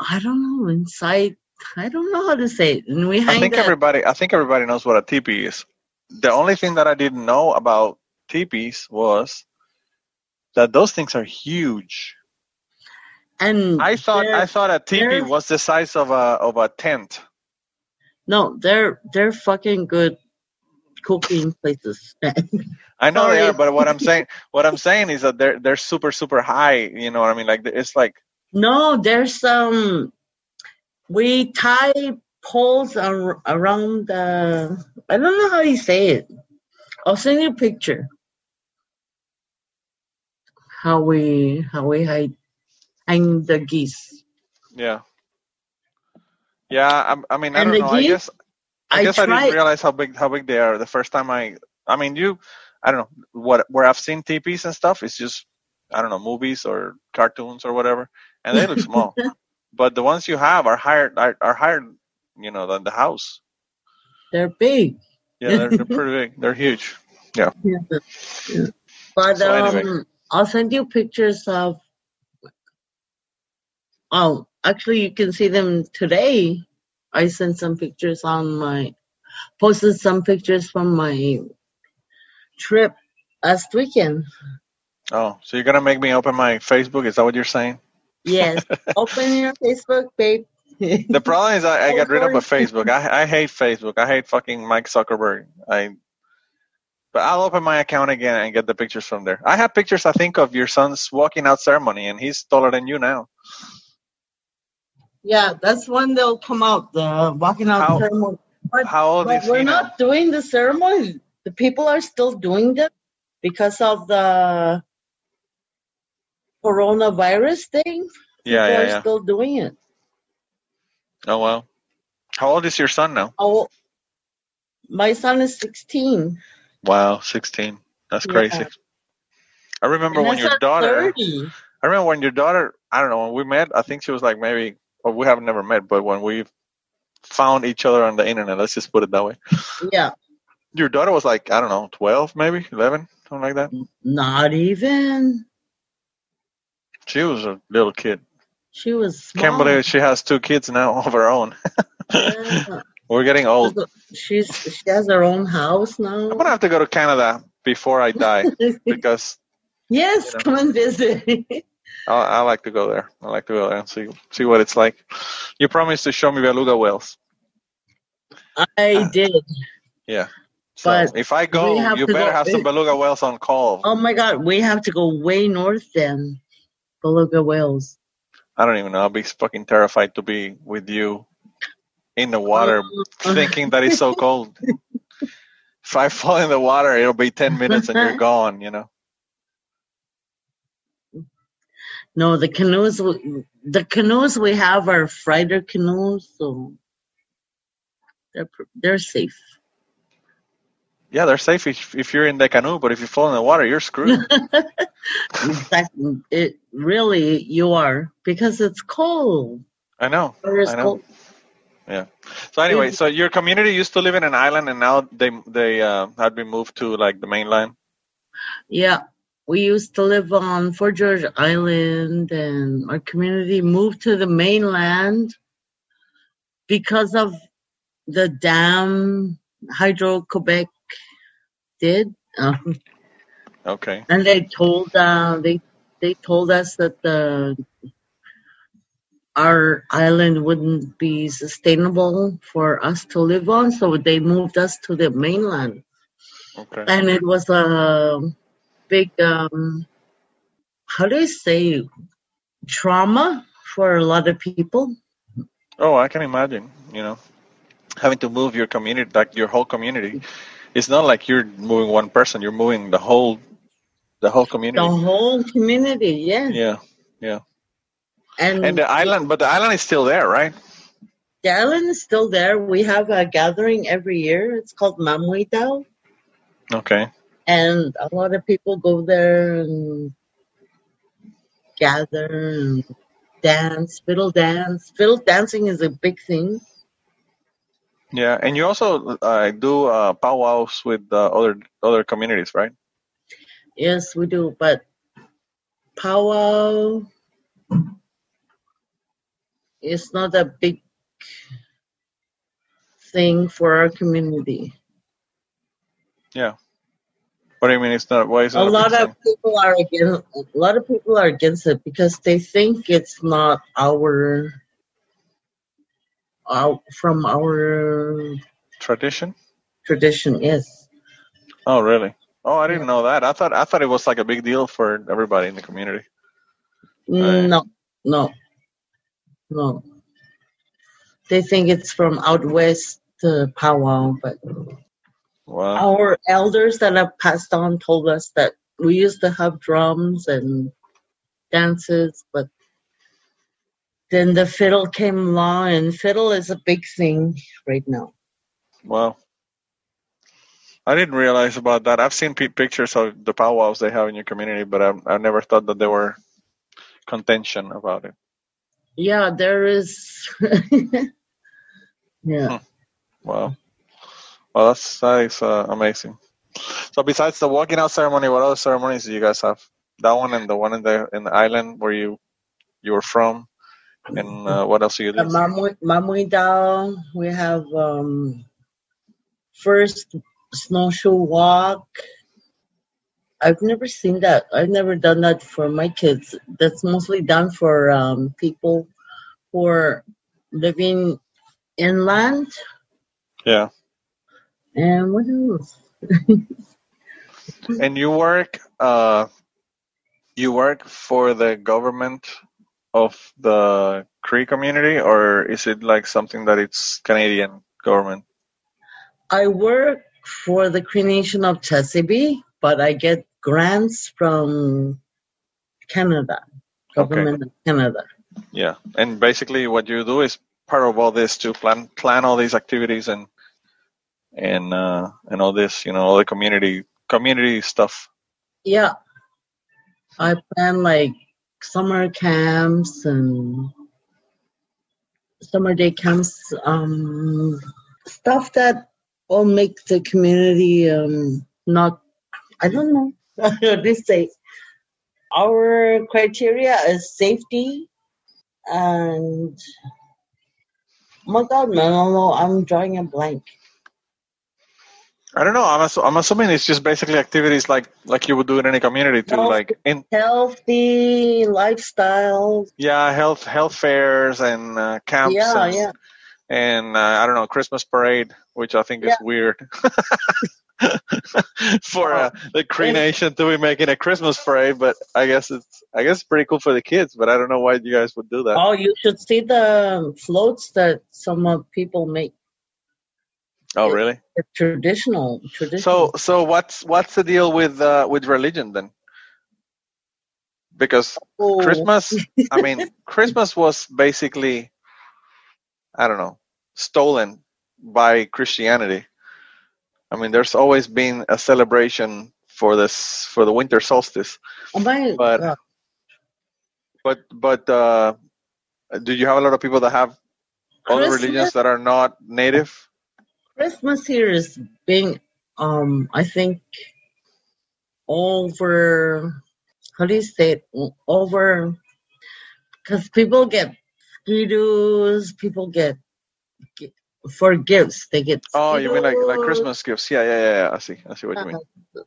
I don't know inside. I don't know how to say it. And we
I think
that.
everybody I think everybody knows what a teepee is. The only thing that I didn't know about teepees was that those things are huge.
and
I thought I thought a teepee was the size of a of a tent.
no, they're they're fucking good cooking places.
I know they are, but what I'm saying what I'm saying is that they're they're super super high. You know what I mean? Like it's like
no, there's some. We tie poles ar- around the. I don't know how you say it. I'll send you a picture. How we how we hide hang the geese.
yeah, yeah. I, I mean I
And
don't know. I guess I,
I
guess I didn't realize how big how big they are the first time I. I mean you. I don't know what where I've seen teepees and stuff. It's just I don't know movies or cartoons or whatever, and they look small. but the ones you have are higher are, are higher, you know, than the house.
They're big.
Yeah, they're, they're pretty big. They're huge.
Yeah. But
So
um,
anyway.
I'll send you pictures of. Oh, actually, you can see them today. I sent some pictures on my, posted some pictures from my trip last weekend.
Oh, so you're gonna make me open my Facebook? Is that what you're saying?
Yes, open your Facebook, babe.
The problem is I, I got rid of my. Facebook. I I hate Facebook. I hate fucking Mike Zuckerberg. I but I'll open my account again and get the pictures from there. I have pictures I think of your son's walking out ceremony and he's taller than you now.
Yeah, that's when they'll come out, the walking out
How-
ceremony. But,
How old
but
is
we're
he now?
not doing the ceremony. The people are still doing them because of the coronavirus thing.
Yeah,
People
yeah,
are
yeah.
still doing it.
Oh well. How old is your son now?
Oh, my son is 16.
Wow, sixteen. That's
Yeah.
crazy. I remember
And
when your daughter
30.
I remember when your daughter, I don't know, when we met, I think she was like maybe, well, we have never met, but when we found each other on the internet, let's just put it that way.
Yeah,
Your daughter was like, I don't know, 12 maybe, 11, something like that.
not even.
She was a little kid.
She was small.
Can't believe she has two kids now of her own.
Yeah.
We're getting old.
She's she has her own house now.
I'm gonna have to go to Canada before I die because
yes,
you know.
come and visit.
I, I like to go there. I like to go there and see see what it's like. You promised to show me beluga whales.
I did.
Yeah. So
But
if I go, you better
go-
have some beluga whales on call.
Oh my God, we have to go way north then. Beluga whales.
I don't even know. I'll be fucking terrified to be with you in the water,
Uh,
thinking that it's so cold. if I fall in the water, it'll be ten minutes and you're gone. You know.
No, the canoes. The canoes we have are freighter canoes, so they're they're safe.
Yeah, they're safe if, if you're in the canoe, but if you fall in the water, you're screwed.
Exactly. It really you are because it's cold.
I know. I know.
cold.
yeah. So anyway, so your community used to live in an island, and now they they uh, had been moved to like the mainland.
Yeah, we used to live on Fort George Island, and our community moved to the mainland because of the dam Hydro Quebec did. Um,
Okay.
and they told uh, they they told us that the our island wouldn't be sustainable for us to live on, so they moved us to the mainland,
Okay.
and it was a big um, how do you say trauma for a lot of people.
Oh, I can imagine. You know, having to move your community, like your whole community. It's not like you're moving one person; you're moving the whole, the whole community.
The whole community, yeah,
Yeah, yeah.
and,
And the island, but the island is still there, right?
the island is still there. We have a gathering every year. It's called Mamuitao.
Okay.
And a lot of people go there and gather and dance, fiddle dance. Fiddle dancing is a big thing.
Yeah, and you also uh, do uh, powwows with uh, other other communities, right?
Yes, we do, but powwow is not a big thing for our community.
Yeah. What do you mean? It's not. Why is it
A lot of people are against. A lot of people are against it because they think it's not our, our from our
tradition?
tradition. Yes.
Oh, really? Oh, I didn't know that. I thought I thought it was like a big deal for everybody in the community. Right.
No, no, no. They think it's from out west uh, powwow, but
Wow.
our elders that have passed on told us that we used to have drums and dances, but then the fiddle came along, and fiddle is a big thing right now.
Wow. I didn't realize about that. I've seen pe- pictures of the powwows they have in your community, but I I never thought that there were contention about it.
Yeah, there is. yeah. Hmm.
Wow. Well, that's that is uh, amazing. So besides the walking out ceremony, what other ceremonies do you guys have? That one and the one in the in the island where you you were from, and uh, what else do you do?
Mamu- Mamuidao, we have um, first snowshoe walk. I've never seen that. I've never done that for my kids. That's mostly done for um, people who are living inland.
Yeah.
And what else?
And you work uh you work for the government of the Cree community or is it like something that it's Canadian government?
I work for the Cree Nation of Chisasibi, but I get grants from Canada, government of Canada.
Yeah. And basically what you do is part of all this to plan plan all these activities and and uh and all this, you know, all the community community stuff.
Yeah. I plan like summer camps and summer day camps, um, stuff that will make the community um, not, I don't know to say. Our criteria is safety and, my God, no, no, no, I'm drawing a blank.
I don't know. I'm assu- I'm assuming it's just basically activities like like you would do in any community to like in
Healthy lifestyles.
yeah health health fairs and uh, camps
Yeah,
and,
yeah.
and uh, I don't know Christmas parade, which I think is weird for uh, the Cree Nation to be making a Christmas parade. But I guess it's I guess it's pretty cool for the kids. But I don't know why you guys would do that.
Oh, you should see the floats that some of people make.
Oh, really?
Traditional, traditional.
So so what's what's the deal with uh, with religion then? Because
Oh,
Christmas, I mean, Christmas was basically, I don't know, stolen by Christianity. I mean, there's always been a celebration for this for the winter solstice,
Oh my
but-
God.
but but uh, do you have a lot of people that have other religions that are not native?
Christmas here is being, um, I think, over. How do you say it? Over, because people get mosquitoes. People get, get for gifts. They get.
Oh, you mean like like Christmas gifts? Yeah, yeah, yeah. yeah. I see. I see what you mean.
Uh,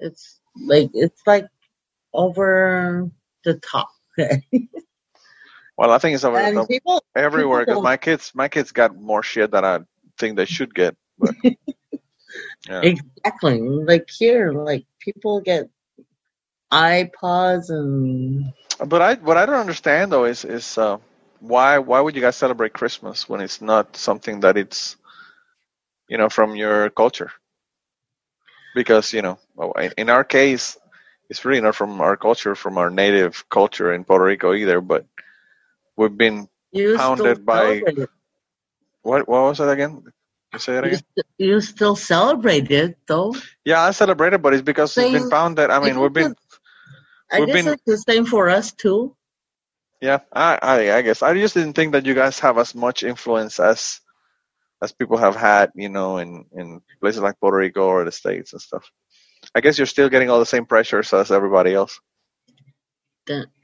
It's like it's like over the top.
Well, I think it's over the
and people
everywhere because my kids, my kids got more shit than I think they should get. But yeah,
exactly like here, like people get iPods and
but I what I don't understand though is is uh, why why would you guys celebrate Christmas when it's not something that it's you know from your culture? Because you know, in, our case, it's really not from our culture, from our native culture in Puerto Rico either. But we've been
you
Pounded by-
it.
What what was it again? You say that
You,
again?
st- you still celebrate it though.
Yeah, I celebrate it, but it's because it's been
found
that I mean, we've been
I
we've
guess
been-
it's the same for us too.
Yeah, I, I I guess I just didn't think that you guys have as much influence as as people have had, you know, in in places like Puerto Rico or the states and stuff. I guess you're still getting all the same pressures as everybody else.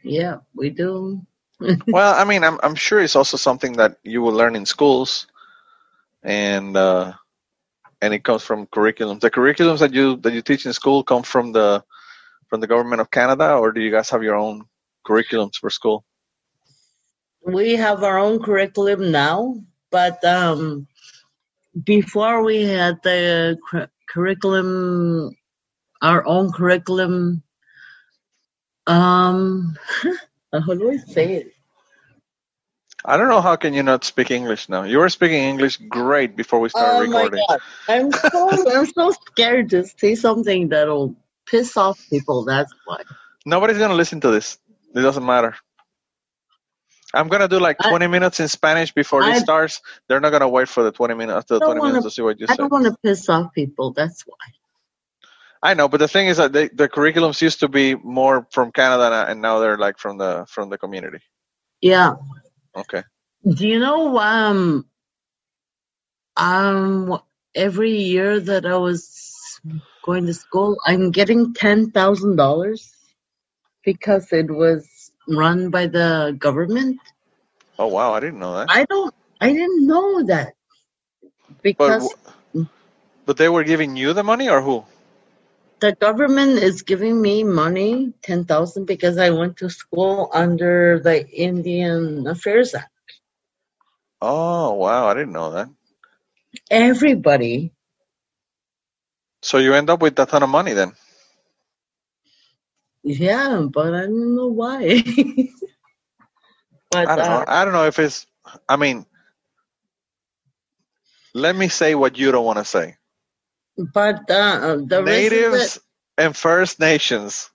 Yeah, we do.
well, I mean, I'm I'm sure it's also something that you will learn in schools, and uh, and it comes from curriculums. The curriculums that you that you teach in school come from the from the government of Canada, or do you guys have your own curriculums for school?
we have our own curriculum now, but um, before we had the cur- curriculum, our own curriculum. Um, how do I say it?
I don't know how can you not speak English now. You were speaking English great before we started
Oh my
recording.
god, I'm so I'm so scared to say something that'll piss off people. That's why.
Nobody's gonna listen to this. It doesn't matter. I'm gonna do like
I-
20 minutes in Spanish before
I-
this starts. They're not gonna wait for the 20 minutes after the
don't
20
wanna-
minutes to see what you
I
say.
don't want to piss off people. That's why.
I know, but the thing is that they, the curriculums used to be more from Canada, and now they're like from the from the community.
Yeah.
Okay.
Do you know um um every year that I was going to school, I'm getting ten thousand dollars because it was run by the government.
Oh wow, I didn't know that.
I don't I didn't know that because
w- but they were giving you the money, or who?
The government is giving me money ten thousand because I went to school under the Indian Affairs Act.
Oh wow, I didn't know that.
Everybody
So you end up with a ton of money then.
Yeah, but I don't know why. but
I don't know.
uh,
I don't know if it's. I mean, let me say what you don't want to say.
But uh, the
Natives and First Nations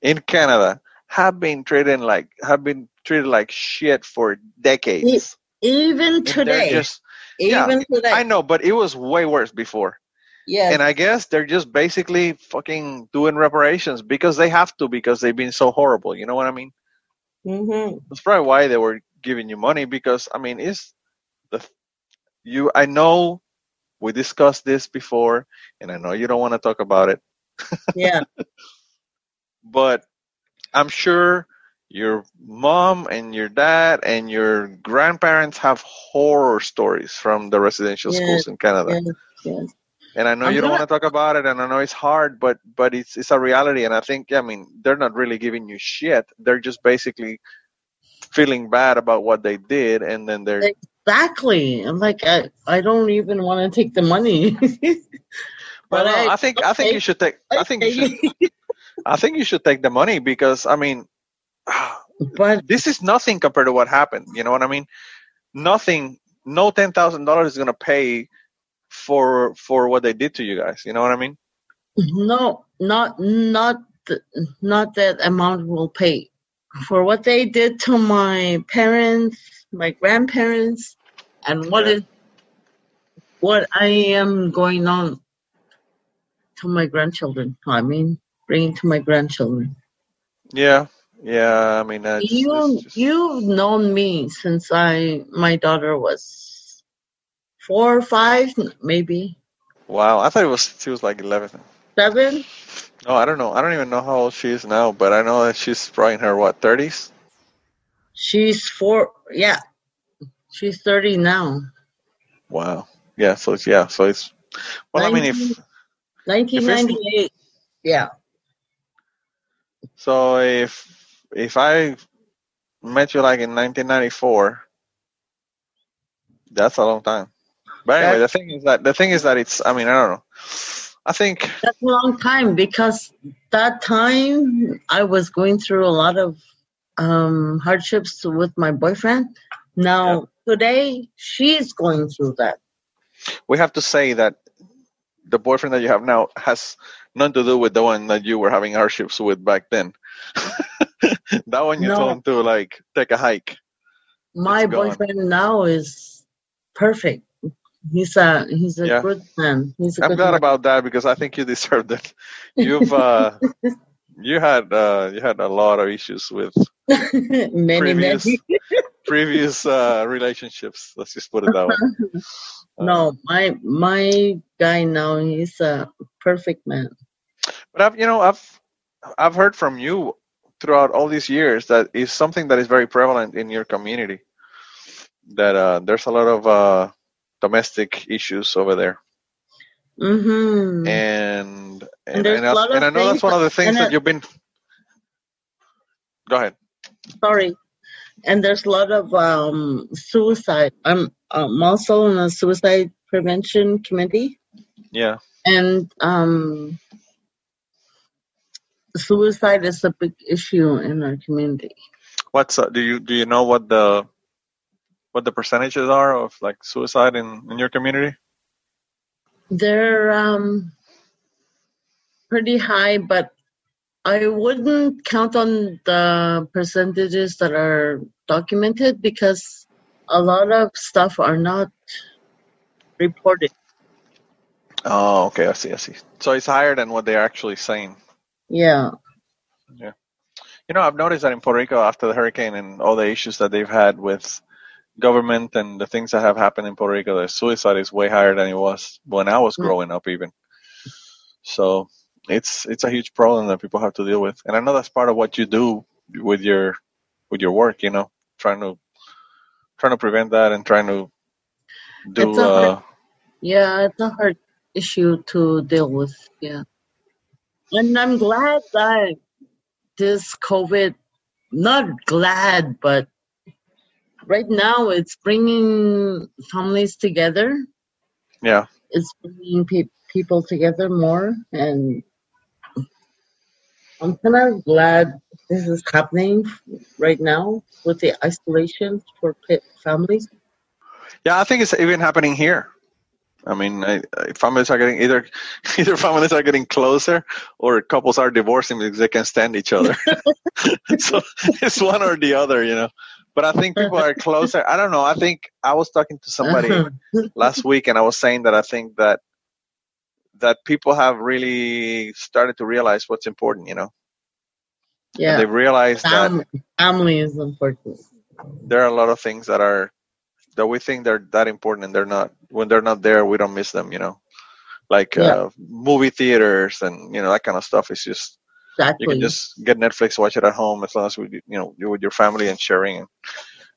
in Canada have been treated like have been treated like shit for decades.
that even today,
just yeah,
today,
I know, but it was way worse before.
yes,
And I guess they're just basically fucking doing reparations because they have to because they've been so horrible. You know what I mean?
Mm -hmm.
That's probably why they were giving you money because I mean, it's the you. I know we discussed this before, and I know you don't want to talk about it,
yeah,
but I'm sure your mom and your dad and your grandparents have horror stories from the residential
Yes,
schools in Canada.
yes, yes.
And I know
I'm
you don't want to talk about it, and I know it's hard, but but it's it's a reality. And I think, I mean, they're not really giving you shit. They're just basically feeling bad about what they did, and then they're
Exactly. I'm like, I, I don't even want to take the money.
Well,
But
no,
I-
I think I think you should take. I think you should. I think you should take the money because I mean,
but
this is nothing compared to what happened. You know what I mean? Nothing. No ten thousand dollars is gonna pay for for what they did to you guys. You know what I mean?
no, not not not that amount will pay for what they did to my parents, my grandparents, and what
Yeah.
is what I am going on to my grandchildren. I mean, bringing to my grandchildren.
Yeah, Yeah, I mean, it's,
You
it's just,
you've known me since I my daughter was four or five, maybe
wow. I thought it was she was like eleven.
seven.
No, I don't know. I don't even know how old she is now, but I know that she's probably in her what thirties.
She's four. Yeah, she's thirty now.
Wow. Yeah. So it's yeah. So it's well. I mean, if
Nineteen ninety eight. Yeah.
so, if if I met you like in 1994, that's a long time. But anyway, the thing is that the thing is that it's. I mean, I don't know. I think
That's a long time because that time I was going through a lot of um, hardships with my boyfriend. Now today she's going through that.
we have to say that the boyfriend that you have now has nothing to do with the one that you were having hardships with back then. that one you
No.
told him to like take a hike.
My
It's gone.
boyfriend now is perfect. He's a he's a
Yeah.
good man. He's a
I'm glad
man.
about that because I think you deserved it. You've uh, you had uh, you had a lot of issues with
many
previous
many.
previous uh, relationships. Let's just put it that way. Uh,
No, my my guy now he's a perfect man.
But I've you know I've I've heard from you throughout all these years that is something that is very prevalent in your community. That uh, there's a lot of uh, domestic issues over there,
Mm-hmm.
and and, and,
a
I, and I know that's one of the things that you've been. Go ahead.
Sorry. And there's a lot of um suicide. I'm I'm also in a suicide prevention committee,
Yeah.
and um suicide is a big issue in our community.
What's uh, do you do you know what the what the percentages are of like suicide in in your community?
They're um pretty high, but I wouldn't count on the percentages that are documented because a lot of stuff are not reported.
Oh, okay. I see. I see. So it's higher than what they're actually saying.
Yeah. Yeah.
You know, I've noticed that in Puerto Rico after the hurricane and all the issues that they've had with government and the things that have happened in Puerto Rico, the suicide is way higher than it was when I was
Mm.
growing up, even. So it's it's a huge problem that people have to deal with, and I know that's part of what you do with your with your work. You know, trying to trying to prevent that and trying to do.
It's hard-
Uh,
Yeah, it's a hard issue to deal with. Yeah. And I'm glad that this COVID, not glad, but right now it's bringing families together.
yeah,
It's bringing pe- people together more. And I'm kind of glad this is happening right now with the isolation for families.
yeah. I think it's even happening here. I mean, I, I- families are getting either either families are getting closer or couples are divorcing because they can't stand each other. so it's one or the other, you know. But I think people are closer. I don't know. I think I was talking to somebody last week, and I was saying that I think that that people have really started to realize what's important. You know, and
yeah.
they realize that
Fam- family is important.
there are a lot of things that are that we think they're that important, and they're not. When they're not there, we don't miss them. You know, like
Yeah.
uh, movie theaters and you know that kind of stuff. It's just you can just get Netflix, watch it at home as long as we, you know, you're with your family and sharing and,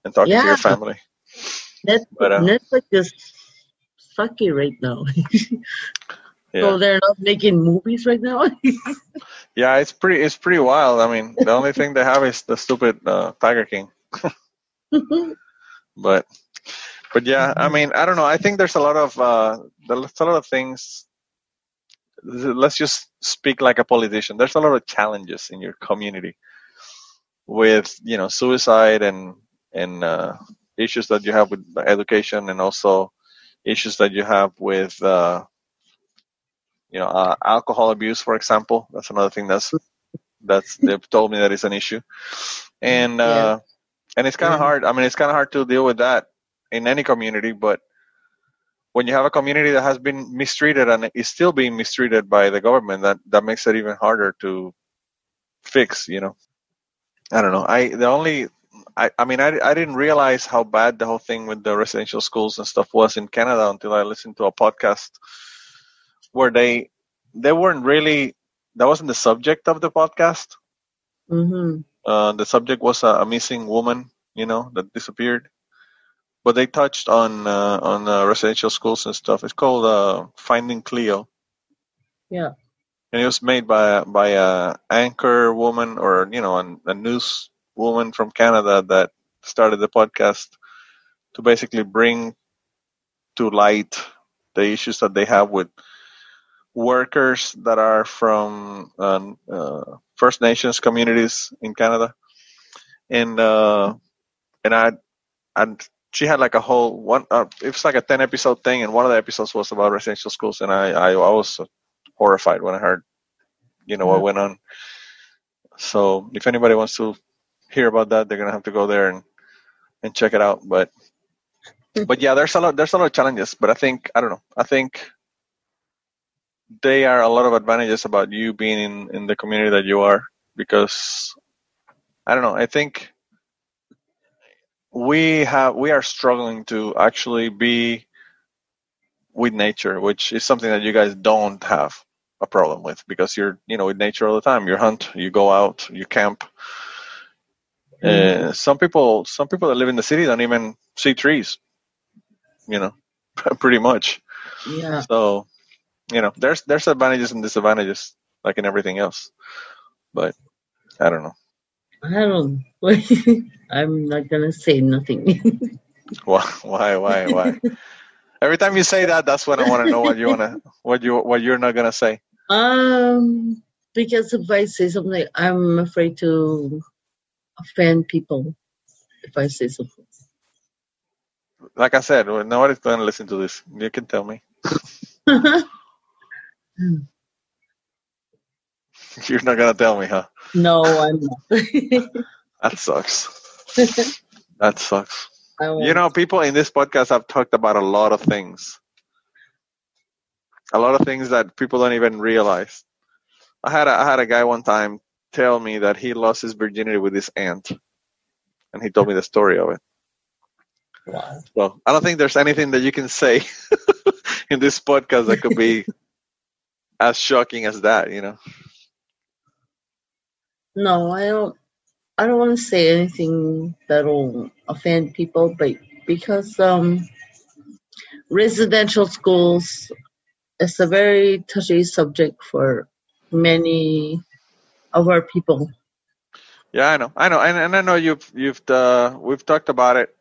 and talking to your family.
Net-
But, uh,
Netflix is sucky right now.
Yeah,
So they're not making movies right now.
yeah, it's pretty, it's pretty wild. I mean, the only thing they have is the stupid uh, Tiger King. But, but yeah, I mean, I don't know. I think there's a lot of, uh, there's a lot of things. Let's just speak like a politician. There's a lot of challenges in your community with, you know, suicide and and uh, issues that you have with education, and also issues that you have with, uh, you know, uh, alcohol abuse, for example. That's another thing that's that's they've told me that is an issue, and uh, and it's kind of
Yeah.
hard. I mean, it's kind of hard to deal with that in any community, but when you have a community that has been mistreated and is still being mistreated by the government, that that makes it even harder to fix. You know. I don't know. I the only I, I mean I, I didn't realize how bad the whole thing with the residential schools and stuff was in Canada until I listened to a podcast where they they weren't really that wasn't the subject of the podcast.
hmm
Uh, the subject was a, a missing woman, you know, that disappeared. But they touched on uh, on uh, residential schools and stuff. It's called uh, Finding Cleo.
Yeah.
and it was made by by a anchor woman or you know an, a news woman from Canada that started the podcast to basically bring to light the issues that they have with workers that are from um, uh, First Nations communities in Canada, and uh, and I and she had like a whole one. Uh, it was like a ten episode thing, and one of the episodes was about residential schools, and I I, I was horrified when I heard you know what went on. So if anybody wants to hear about that, they're gonna have to go there and and check it out. But but yeah, there's a lot there's a lot of challenges. But I think I don't know. I think they are a lot of advantages about you being in in the community that you are because I don't know. I think we have we are struggling to actually be with nature, which is something that you guys don't have a problem with because you're you know with nature all the time. You hunt, you go out, you camp. Uh, some people some people that live in the city don't even see trees. You know, pretty much.
Yeah.
So, you know, there's there's advantages and disadvantages like in everything else. But I don't know.
I don't. I'm not gonna say nothing.
Why why why why? Every time you say that, that's when I want to know what you wanna what you what you're not gonna say.
um, because if I say something, I'm afraid to offend people. If I say something.
Like I said, nobody's gonna listen to this. You can tell me. You're not gonna tell me, huh?
no, I'm not.
That sucks. That sucks. You know, people in this podcast have talked about a lot of things. A lot of things that people don't even realize. I had a, I had a guy one time tell me that he lost his virginity with his aunt, and he told me the story of it.
Wow.
So I don't think there's anything that you can say in this podcast that could be as shocking as that. You know.
No, I don't. I don't want to say anything that'll offend people, but because um, residential schools is a very touchy subject for many of our people.
Yeah, I know, I know, and, and I know you've you've uh, we've talked about it,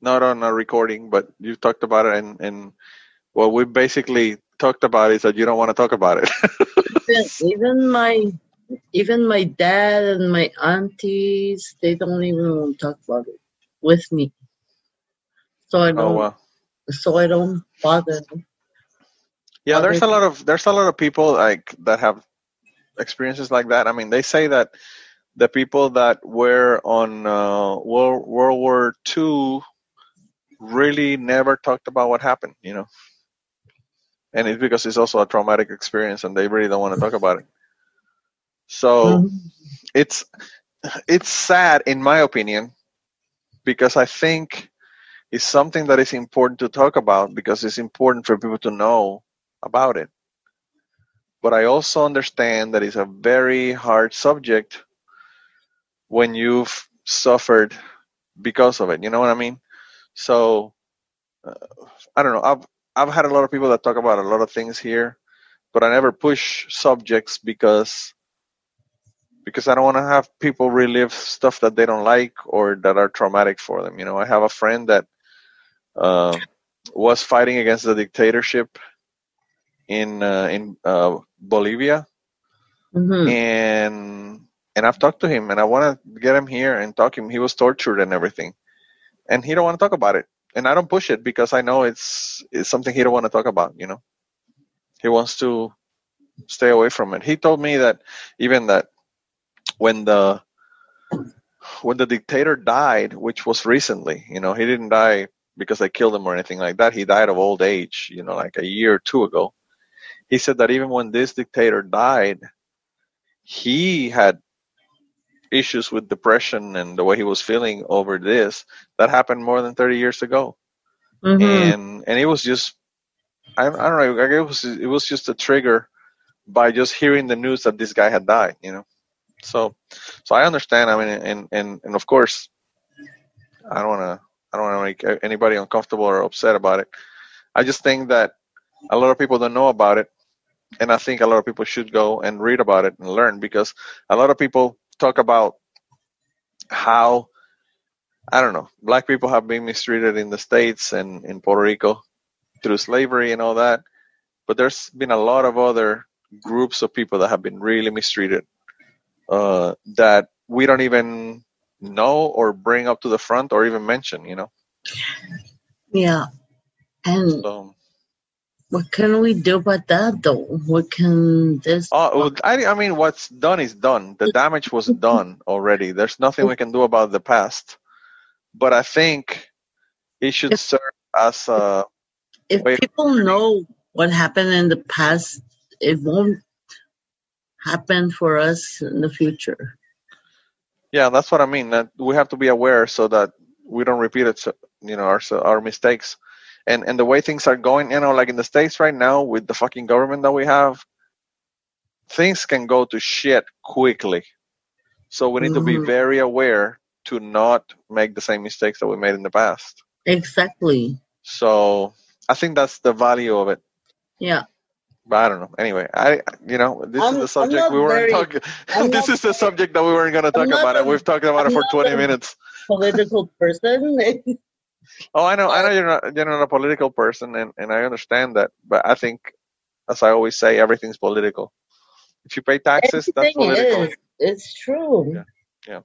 not on a recording, but you've talked about it, and and what we basically talked about is that you don't want to talk about it.
Even, even my even my dad and my aunties, they don't even want to talk about it with me. So I don't.
oh wow.
So I don't bother. them.
Yeah, there's a lot of there's a lot of people like that have experiences like that. I mean, they say that the people that were on uh, World World War II really never talked about what happened. You know, and it's because it's also a traumatic experience, and they really don't want to talk about it. So
Mhm.
it's it's sad in my opinion because I think it's something that is important to talk about because it's important for people to know about it. But I also understand that it's a very hard subject when you've suffered because of it. You know what I mean? So uh, I don't know. I've I've had a lot of people that talk about a lot of things here, but I never push subjects because because I don't want to have people relive stuff that they don't like or that are traumatic for them. You know, I have a friend that uh, was fighting against the dictatorship in uh, in uh, Bolivia,
Mhm.
and and I've talked to him, and I want to get him here and talk him. He was tortured and everything, and he don't want to talk about it, and I don't push it because I know it's it's something he don't want to talk about. You know, he wants to stay away from it. He told me that even that when the when the dictator died, which was recently, you know, he didn't die because they killed him or anything like that. He died of old age, you know, like a year or two ago. He said that even when this dictator died, he had issues with depression and the way he was feeling over this that happened more than 30 years ago
Mhm.
and and it was just I, I don't know it was it was just a trigger by just hearing the news that this guy had died you know so so I understand. I mean and and and of course I don't want to I don't want to make anybody uncomfortable or upset about it. I just think that a lot of people don't know about it and I think a lot of people should go and read about it and learn because a lot of people talk about how I don't know black people have been mistreated in the states and in Puerto Rico through slavery and all that, but there's been a lot of other groups of people that have been really mistreated uh, that we don't even know or bring up to the front or even mention. You know,
Yeah. And
so
what can we do about that though? What can this
Oh, I, I mean, what's done is done. The damage was done already. There's nothing we can do about the past. But I think it should
If-
serve as a
if people know what happened in the past, it won't happen for us in the future.
yeah. That's what I mean. That we have to be aware so that we don't repeat it. You know, our our mistakes, and and the way things are going. You know, like in the states right now with the fucking government that we have, things can go to shit quickly. So we need to be
Mhm.
very aware to not make the same mistakes that we made in the past.
Exactly.
So I think that's the value of it.
Yeah.
But I don't know. Anyway, I you know this
I'm-
is the subject we weren't talking. This is the subject that we weren't going to talk about, and we've talked about it
I'm
for
not
twenty
a-
minutes.
Political person.
Oh, I know, I know you're not you're not a political person, and and I understand that. But I think, as I always say, everything's political. If you pay taxes, that's political.
is. It's true.
Yeah.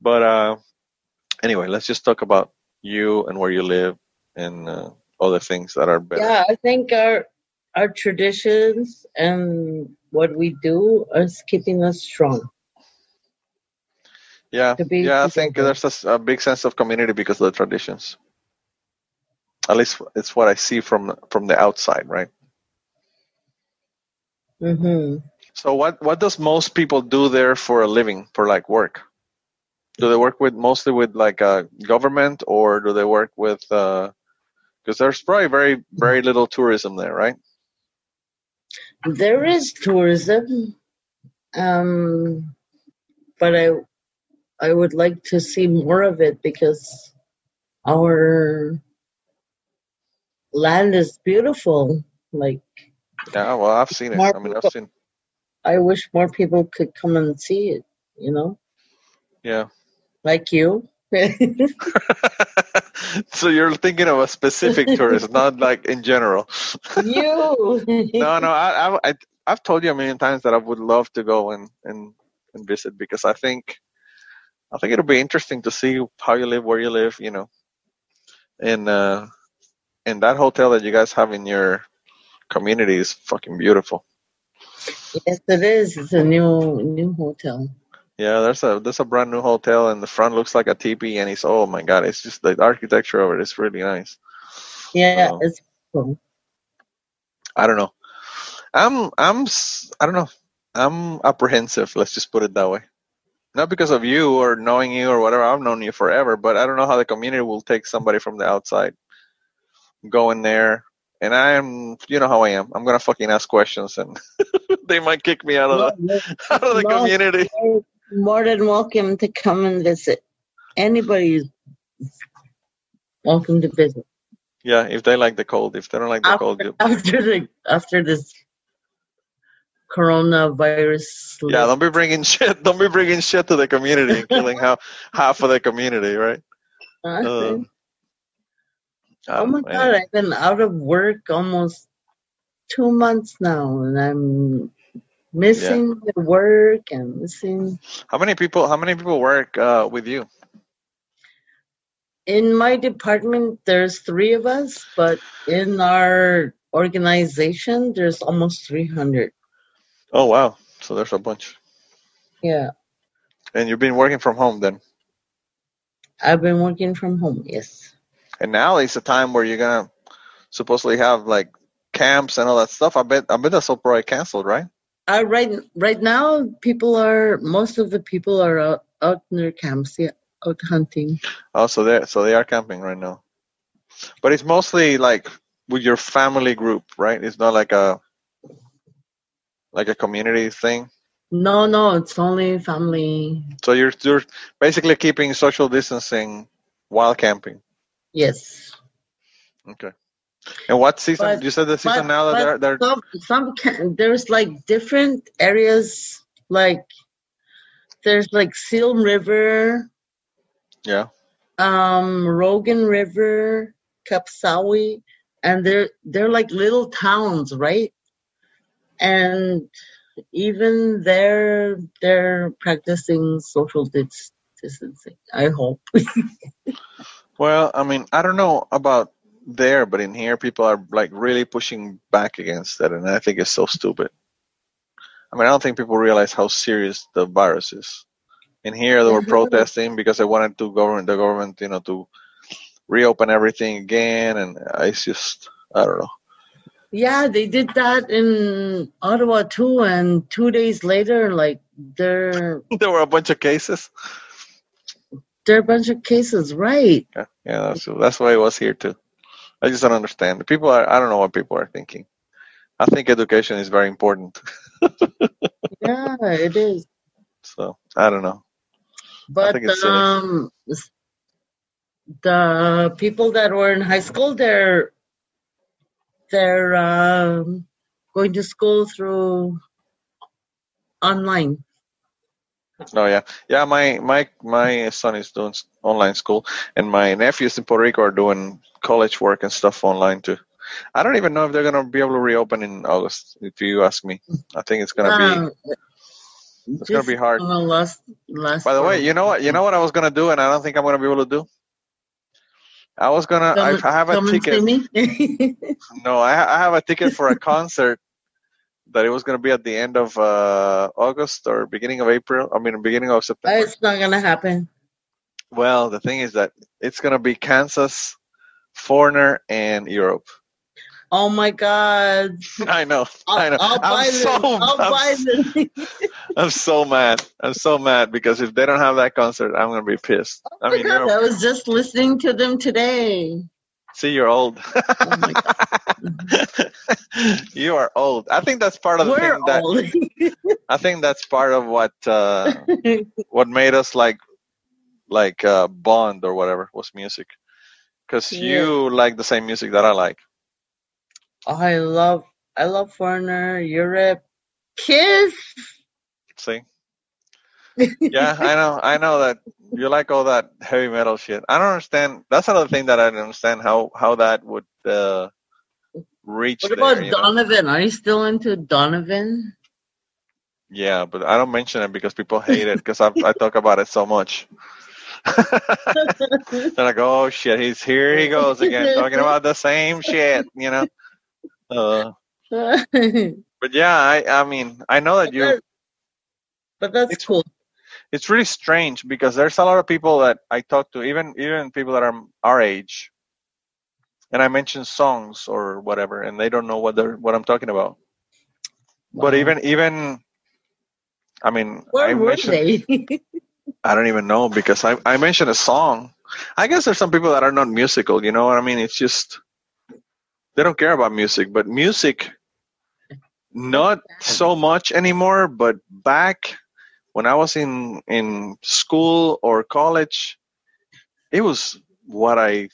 But uh, anyway, let's just talk about you and where you live and uh, other things that are better.
Yeah, I think our our traditions and what we do is keeping us strong.
Yeah,
to be
yeah. I think
together.
there's a big sense of community because of the traditions. At least it's what I see from from the outside, right?
hmm
So, what what does most people do there for a living, for like work? Do they work with mostly with like a government, or do they work with? Because there's probably very very little tourism there, right?
There is tourism, um, but I I would like to see more of it because our land is beautiful. Like
Yeah, well, I've seen it. I mean, I've seen.
I wish more people could come and see it. You know,
Yeah.
like you.
so you're thinking of a specific tourist, not like in general.
you.
no, no, I, I, I've told you a million times that I would love to go and, and, and visit because I think, I think it'll be interesting to see how you live, where you live, you know, and, uh, and that hotel that you guys have in your community is fucking beautiful.
Yes, it is. It's a new new hotel.
Yeah, there's a there's a brand new hotel and the front looks like a teepee and it's oh my god, it's just the architecture of it is really nice.
Yeah, it's cool.
I don't know. I'm I'm I don't know. I'm apprehensive. Let's just put it that way. Not because of you or knowing you or whatever. I've known you forever, but I don't know how the community will take somebody from the outside, go in there, and I am. You know how I am. I'm gonna fucking ask questions, and they might kick me out of the out of the community.
More than welcome to come and visit. Anybody is welcome to visit.
Yeah, if they like the cold. If they don't like the cold,
After,
you,
after the after this coronavirus.
yeah, don't be bringing shit. Don't be bringing shit to the community and killing half half of the community, right?
Uh, oh my god. I've been out of work almost two months now, and I'm missing the work and missing.
How many people? How many people work uh, with you?
In my department, there's three of us, but in our organization, there's almost 300.
Oh wow! So there's a bunch.
Yeah,
And you've been working from home then.
I've been working from home. Yes.
And now is the time where you're gonna supposedly have like camps and all that stuff. I bet. I bet that's all probably canceled, right?
Uh, right right now, people are most of the people are out, out in their camps, yeah, out hunting.
Oh, so they so they are camping right now, but it's mostly like with your family group, right? It's not like a like a community thing.
No, no, it's only family.
So you're you're basically keeping social distancing while camping.
Yes.
Okay. And what season?
But-
you said the season
but-
now that they're they're
some some ca- there's like different areas like there's like Seal River,
yeah.
um Rogan River, Kapsawi, and they're they're like little towns, right? And even there they're practicing social dis- distancing. I hope.
Well, I mean, I don't know about there, but in here, people are like really pushing back against that, and I think it's so stupid. I mean, I don't think people realize how serious the virus is. In here, they were
Mhm.
protesting because they wanted to government the government, you know, to reopen everything again, and it's just I don't know.
yeah, they did that in Ottawa too, and two days later, like there
there were a bunch of cases.
there are a bunch of cases, right?
Yeah, yeah, that's that's why it was here too. I just don't understand. People are I don't know what people are thinking. I think education is very important.
Yeah, it is.
So I don't know.
But
think it's silly.
um, the people that were in high school, they're they're um, going to school through online.
Oh yeah, yeah. My my my son is doing online school, and my nephews in Puerto Rico are doing college work and stuff online too. I don't even know if they're gonna be able to reopen in August. If you ask me, I think it's gonna be.
Um,
It's gonna be hard.
last, last
By the way, you know what? You know what I was gonna do, and I don't think I'm gonna be able to do. I was gonna. I,
Come-
I have a ticket. No, I, I have a ticket for a concert that it was gonna be at the end of uh, August or beginning of April. I mean, beginning of September.
it's not gonna happen.
Well, the thing is that it's gonna be Kansas, Foreigner, and Europe.
Oh my god!
I know,
I'll,
I know.
I'll
I'm
this.
so,
I'll
I'm,
buy this.
I'm so mad. I'm so mad because if they don't have that concert, I'm gonna be pissed.
Oh
I mean,
god! I was just listening to them today.
see, you're old.
Oh my god!
you are old. I think that's part of the
We're
thing that
old.
I think that's part of what uh, what made us like like uh, bond or whatever was music. Because
Yeah.
you like the same music that I like.
I love I love Foreigner, Europe, Kiss.
See? yeah, I know. I know that you like all that heavy metal shit. I don't understand. That's another thing that I don't understand how how that would uh, reach
What
there.
about
know?
Donovan? Are you still into Donovan?
Yeah, but I don't mention it because people hate it because I I talk about it so much. They're like, oh shit, he's here. He goes again, talking about the same shit. You know. Uh,
but
yeah, I I mean I know that you.
but that's
It's-
cool.
It's really strange because there's a lot of people that I talk to, even even people that are our age, and I mention songs or whatever, and they don't know what they're what I'm talking about. But even even, I mean, I
Where were they?
I don't even know because I I mentioned a song. I guess there's some people that are not musical. You know what I mean? It's just they don't care about music, but music not so much anymore. But back when I was in in school or college, it was what I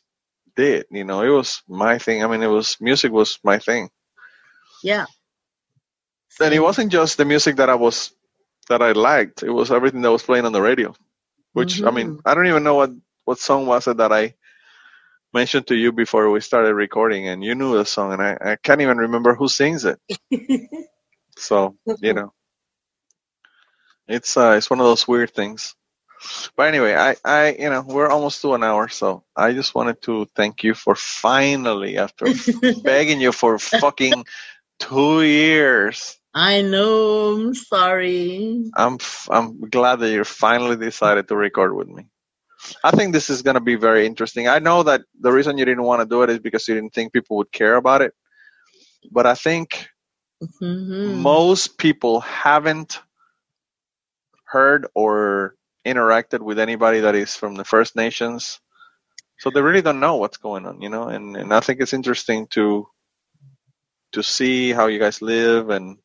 did. You know, it was my thing. I mean, it was music was my thing,
yeah.
and it wasn't just the music that I was that I liked. It was everything that was playing on the radio. Which I mean, I don't even know what what song was it that I mentioned to you before we started recording, and you knew the song, and I, I can't even remember who sings it. So you know, it's uh, it's one of those weird things. But anyway, I, I, you know, we're almost to an hour, so I just wanted to thank you for finally, after begging you for fucking two years,
I know. I'm sorry.
I'm, f- I'm glad that you finally decided to record with me. I think this is going to be very interesting. I know that the reason you didn't want to do it is because you didn't think people would care about it, but I think
Mhm.
most people haven't heard or interacted with anybody that is from the First Nations, so they really don't know what's going on, you know. And and I think it's interesting to to see how you guys live and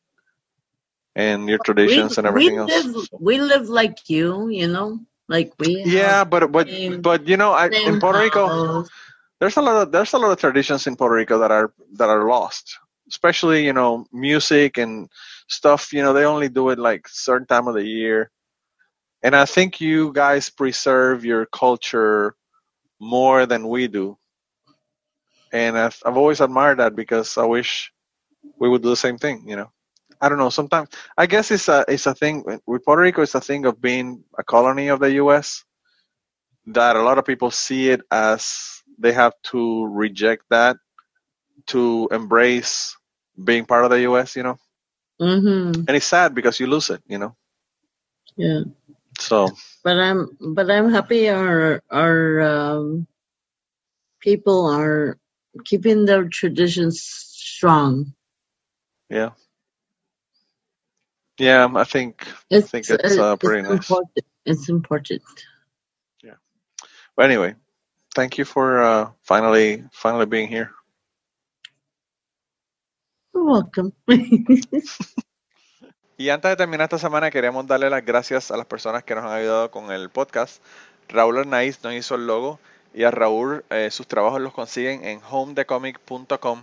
and your traditions and everything
we
else.
We live like you, you know, like we.
Yeah, but but
same-
but you know, I, in Puerto Rico,
house.
there's a lot of there's a lot of traditions in Puerto Rico that are that are lost. Especially, you know, music and stuff, you know, they only do it like certain time of the year. And I think you guys preserve your culture more than we do. And I've, I've always admired that because I wish we would do the same thing, you know. I don't know, sometimes I guess it's a it's a thing with Puerto Rico it's a thing of being a colony of the US that a lot of people see it as they have to reject that to embrace being part of the US, you know.
Mhm.
And it's sad because you lose it, you know.
Yeah,
So
but I'm but I'm happy our our um, people are keeping their traditions strong.
yeah. Yeah, I think
It's,
think it's, uh, pretty nice.
important. It's important.
but anyway, thank you for uh finally finally being here.
You're welcome.
Y antes de terminar esta semana, queremos darle las gracias a las personas que nos han ayudado con el podcast. Raúl Arnaiz nos hizo el logo y a Raúl eh, sus trabajos los consiguen en homedecomic.com.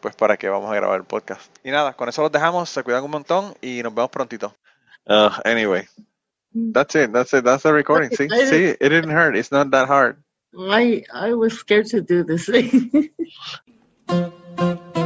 pues para qué vamos a grabar el podcast. Y nada, con eso los dejamos, se cuidan un montón y nos vemos prontito. Uh, anyway, that's it, that's it, that's the recording. See, see, it didn't hurt, it's not that hard.
I I was scared to do this.
Cucubano,